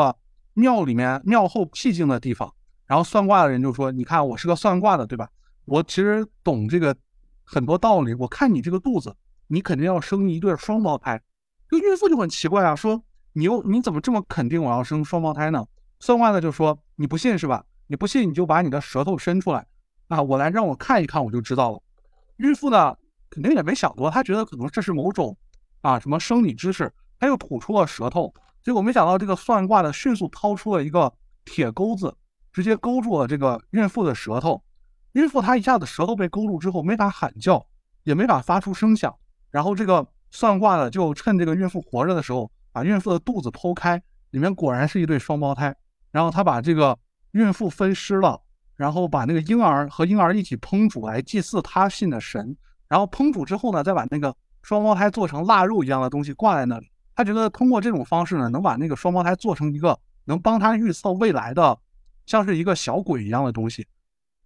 庙里面，庙后僻静的地方。然后算卦的人就说：“你看，我是个算卦的，对吧？我其实懂这个很多道理。我看你这个肚子，你肯定要生一对双胞胎。”这个孕妇就很奇怪啊，说：“你又你怎么这么肯定我要生双胞胎呢？”算卦的就说：“你不信是吧？你不信你就把你的舌头伸出来啊，我来让我看一看，我就知道了。”孕妇呢，肯定也没想多，她觉得可能这是某种啊什么生理知识，她又吐出了舌头，结果没想到这个算卦的迅速掏出了一个铁钩子，直接勾住了这个孕妇的舌头。孕妇她一下子舌头被勾住之后，没法喊叫，也没法发出声响。然后这个算卦的就趁这个孕妇活着的时候，把孕妇的肚子剖开，里面果然是一对双胞胎。然后他把这个孕妇分尸了。然后把那个婴儿和婴儿一起烹煮来祭祀他信的神，然后烹煮之后呢，再把那个双胞胎做成腊肉一样的东西挂在那里。他觉得通过这种方式呢，能把那个双胞胎做成一个能帮他预测未来的，像是一个小鬼一样的东西。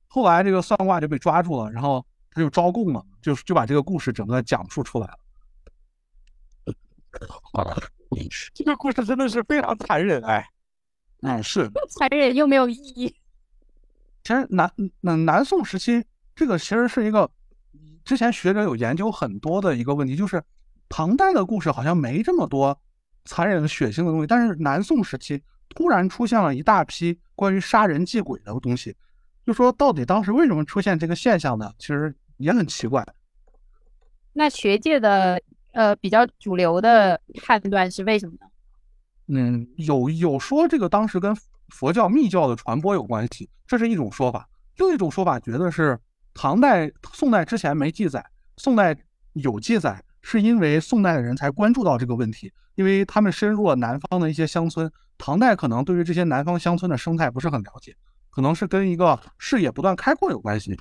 后来这个算卦就被抓住了，然后他就招供了，就就把这个故事整个讲述出来了。[LAUGHS] 这个故事真的是非常残忍哎，嗯，是 [LAUGHS] 残忍又没有意义。其实南南南宋时期，这个其实是一个之前学者有研究很多的一个问题，就是唐代的故事好像没这么多残忍血腥的东西，但是南宋时期突然出现了一大批关于杀人祭鬼的东西，就说到底当时为什么出现这个现象呢？其实也很奇怪。那学界的呃比较主流的判断是为什么呢？嗯，有有说这个当时跟。佛教密教的传播有关系，这是一种说法。另一种说法觉得是唐代、宋代之前没记载，宋代有记载，是因为宋代的人才关注到这个问题，因为他们深入了南方的一些乡村。唐代可能对于这些南方乡村的生态不是很了解，可能是跟一个视野不断开阔有关系。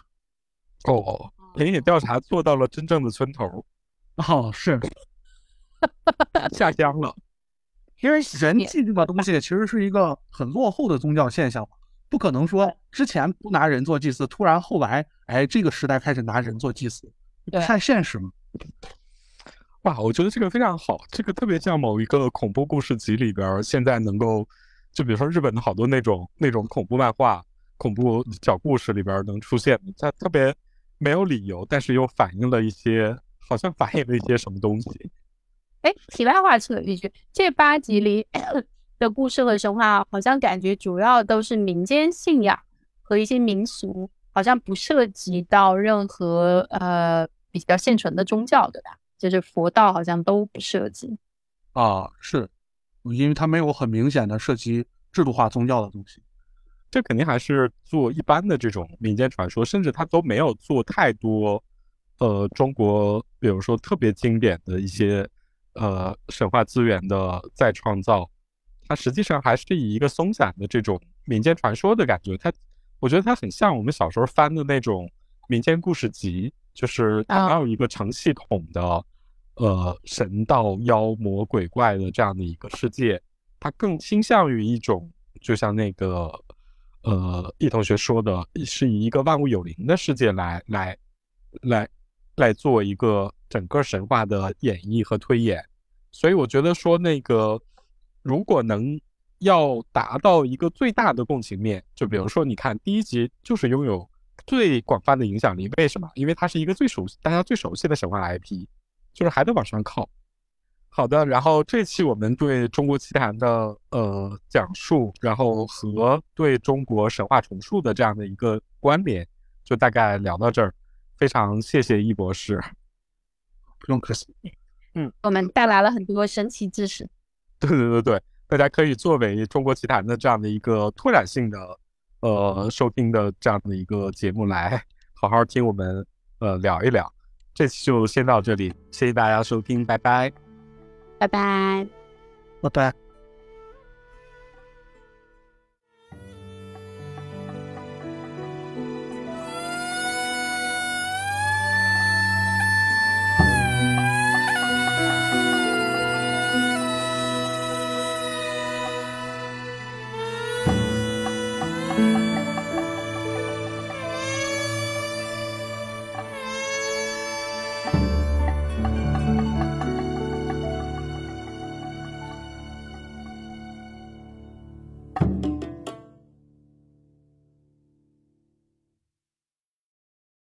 哦，田野调查做到了真正的村头。哦，是 [LAUGHS] 下乡了。因为人祭这个东西 [LAUGHS] 其实是一个很落后的宗教现象，不可能说之前不拿人做祭祀，突然后来哎这个时代开始拿人做祭祀，不太现实嘛。哇，我觉得这个非常好，这个特别像某一个恐怖故事集里边现在能够，就比如说日本的好多那种那种恐怖漫画、恐怖小故事里边能出现，它特别没有理由，但是又反映了一些，好像反映了一些什么东西。哎，题外话扯一句，这八集里的故事和神话，好像感觉主要都是民间信仰和一些民俗，好像不涉及到任何呃比较现存的宗教，对吧？就是佛道好像都不涉及。啊，是，因为它没有很明显的涉及制度化宗教的东西。这肯定还是做一般的这种民间传说，甚至他都没有做太多呃中国，比如说特别经典的一些。呃，神话资源的再创造，它实际上还是以一个松散的这种民间传说的感觉。它，我觉得它很像我们小时候翻的那种民间故事集，就是它没有一个成系统的，呃，神道妖魔鬼怪的这样的一个世界。它更倾向于一种，就像那个，呃，易同学说的是以一个万物有灵的世界来来来来做一个整个神话的演绎和推演，所以我觉得说那个如果能要达到一个最大的共情面，就比如说你看第一集就是拥有最广泛的影响力，为什么？因为它是一个最熟悉大家最熟悉的神话 IP，就是还得往上靠。好的，然后这期我们对中国奇谭的呃讲述，然后和对中国神话重塑的这样的一个关联，就大概聊到这儿。非常谢谢易博士，不用客气。嗯，我们带来了很多神奇知识。[LAUGHS] 对对对对，大家可以作为中国奇谭的这样的一个拓展性的呃收听的这样的一个节目来好好听我们呃聊一聊。这期就先到这里，谢谢大家收听，拜拜。拜拜，拜拜。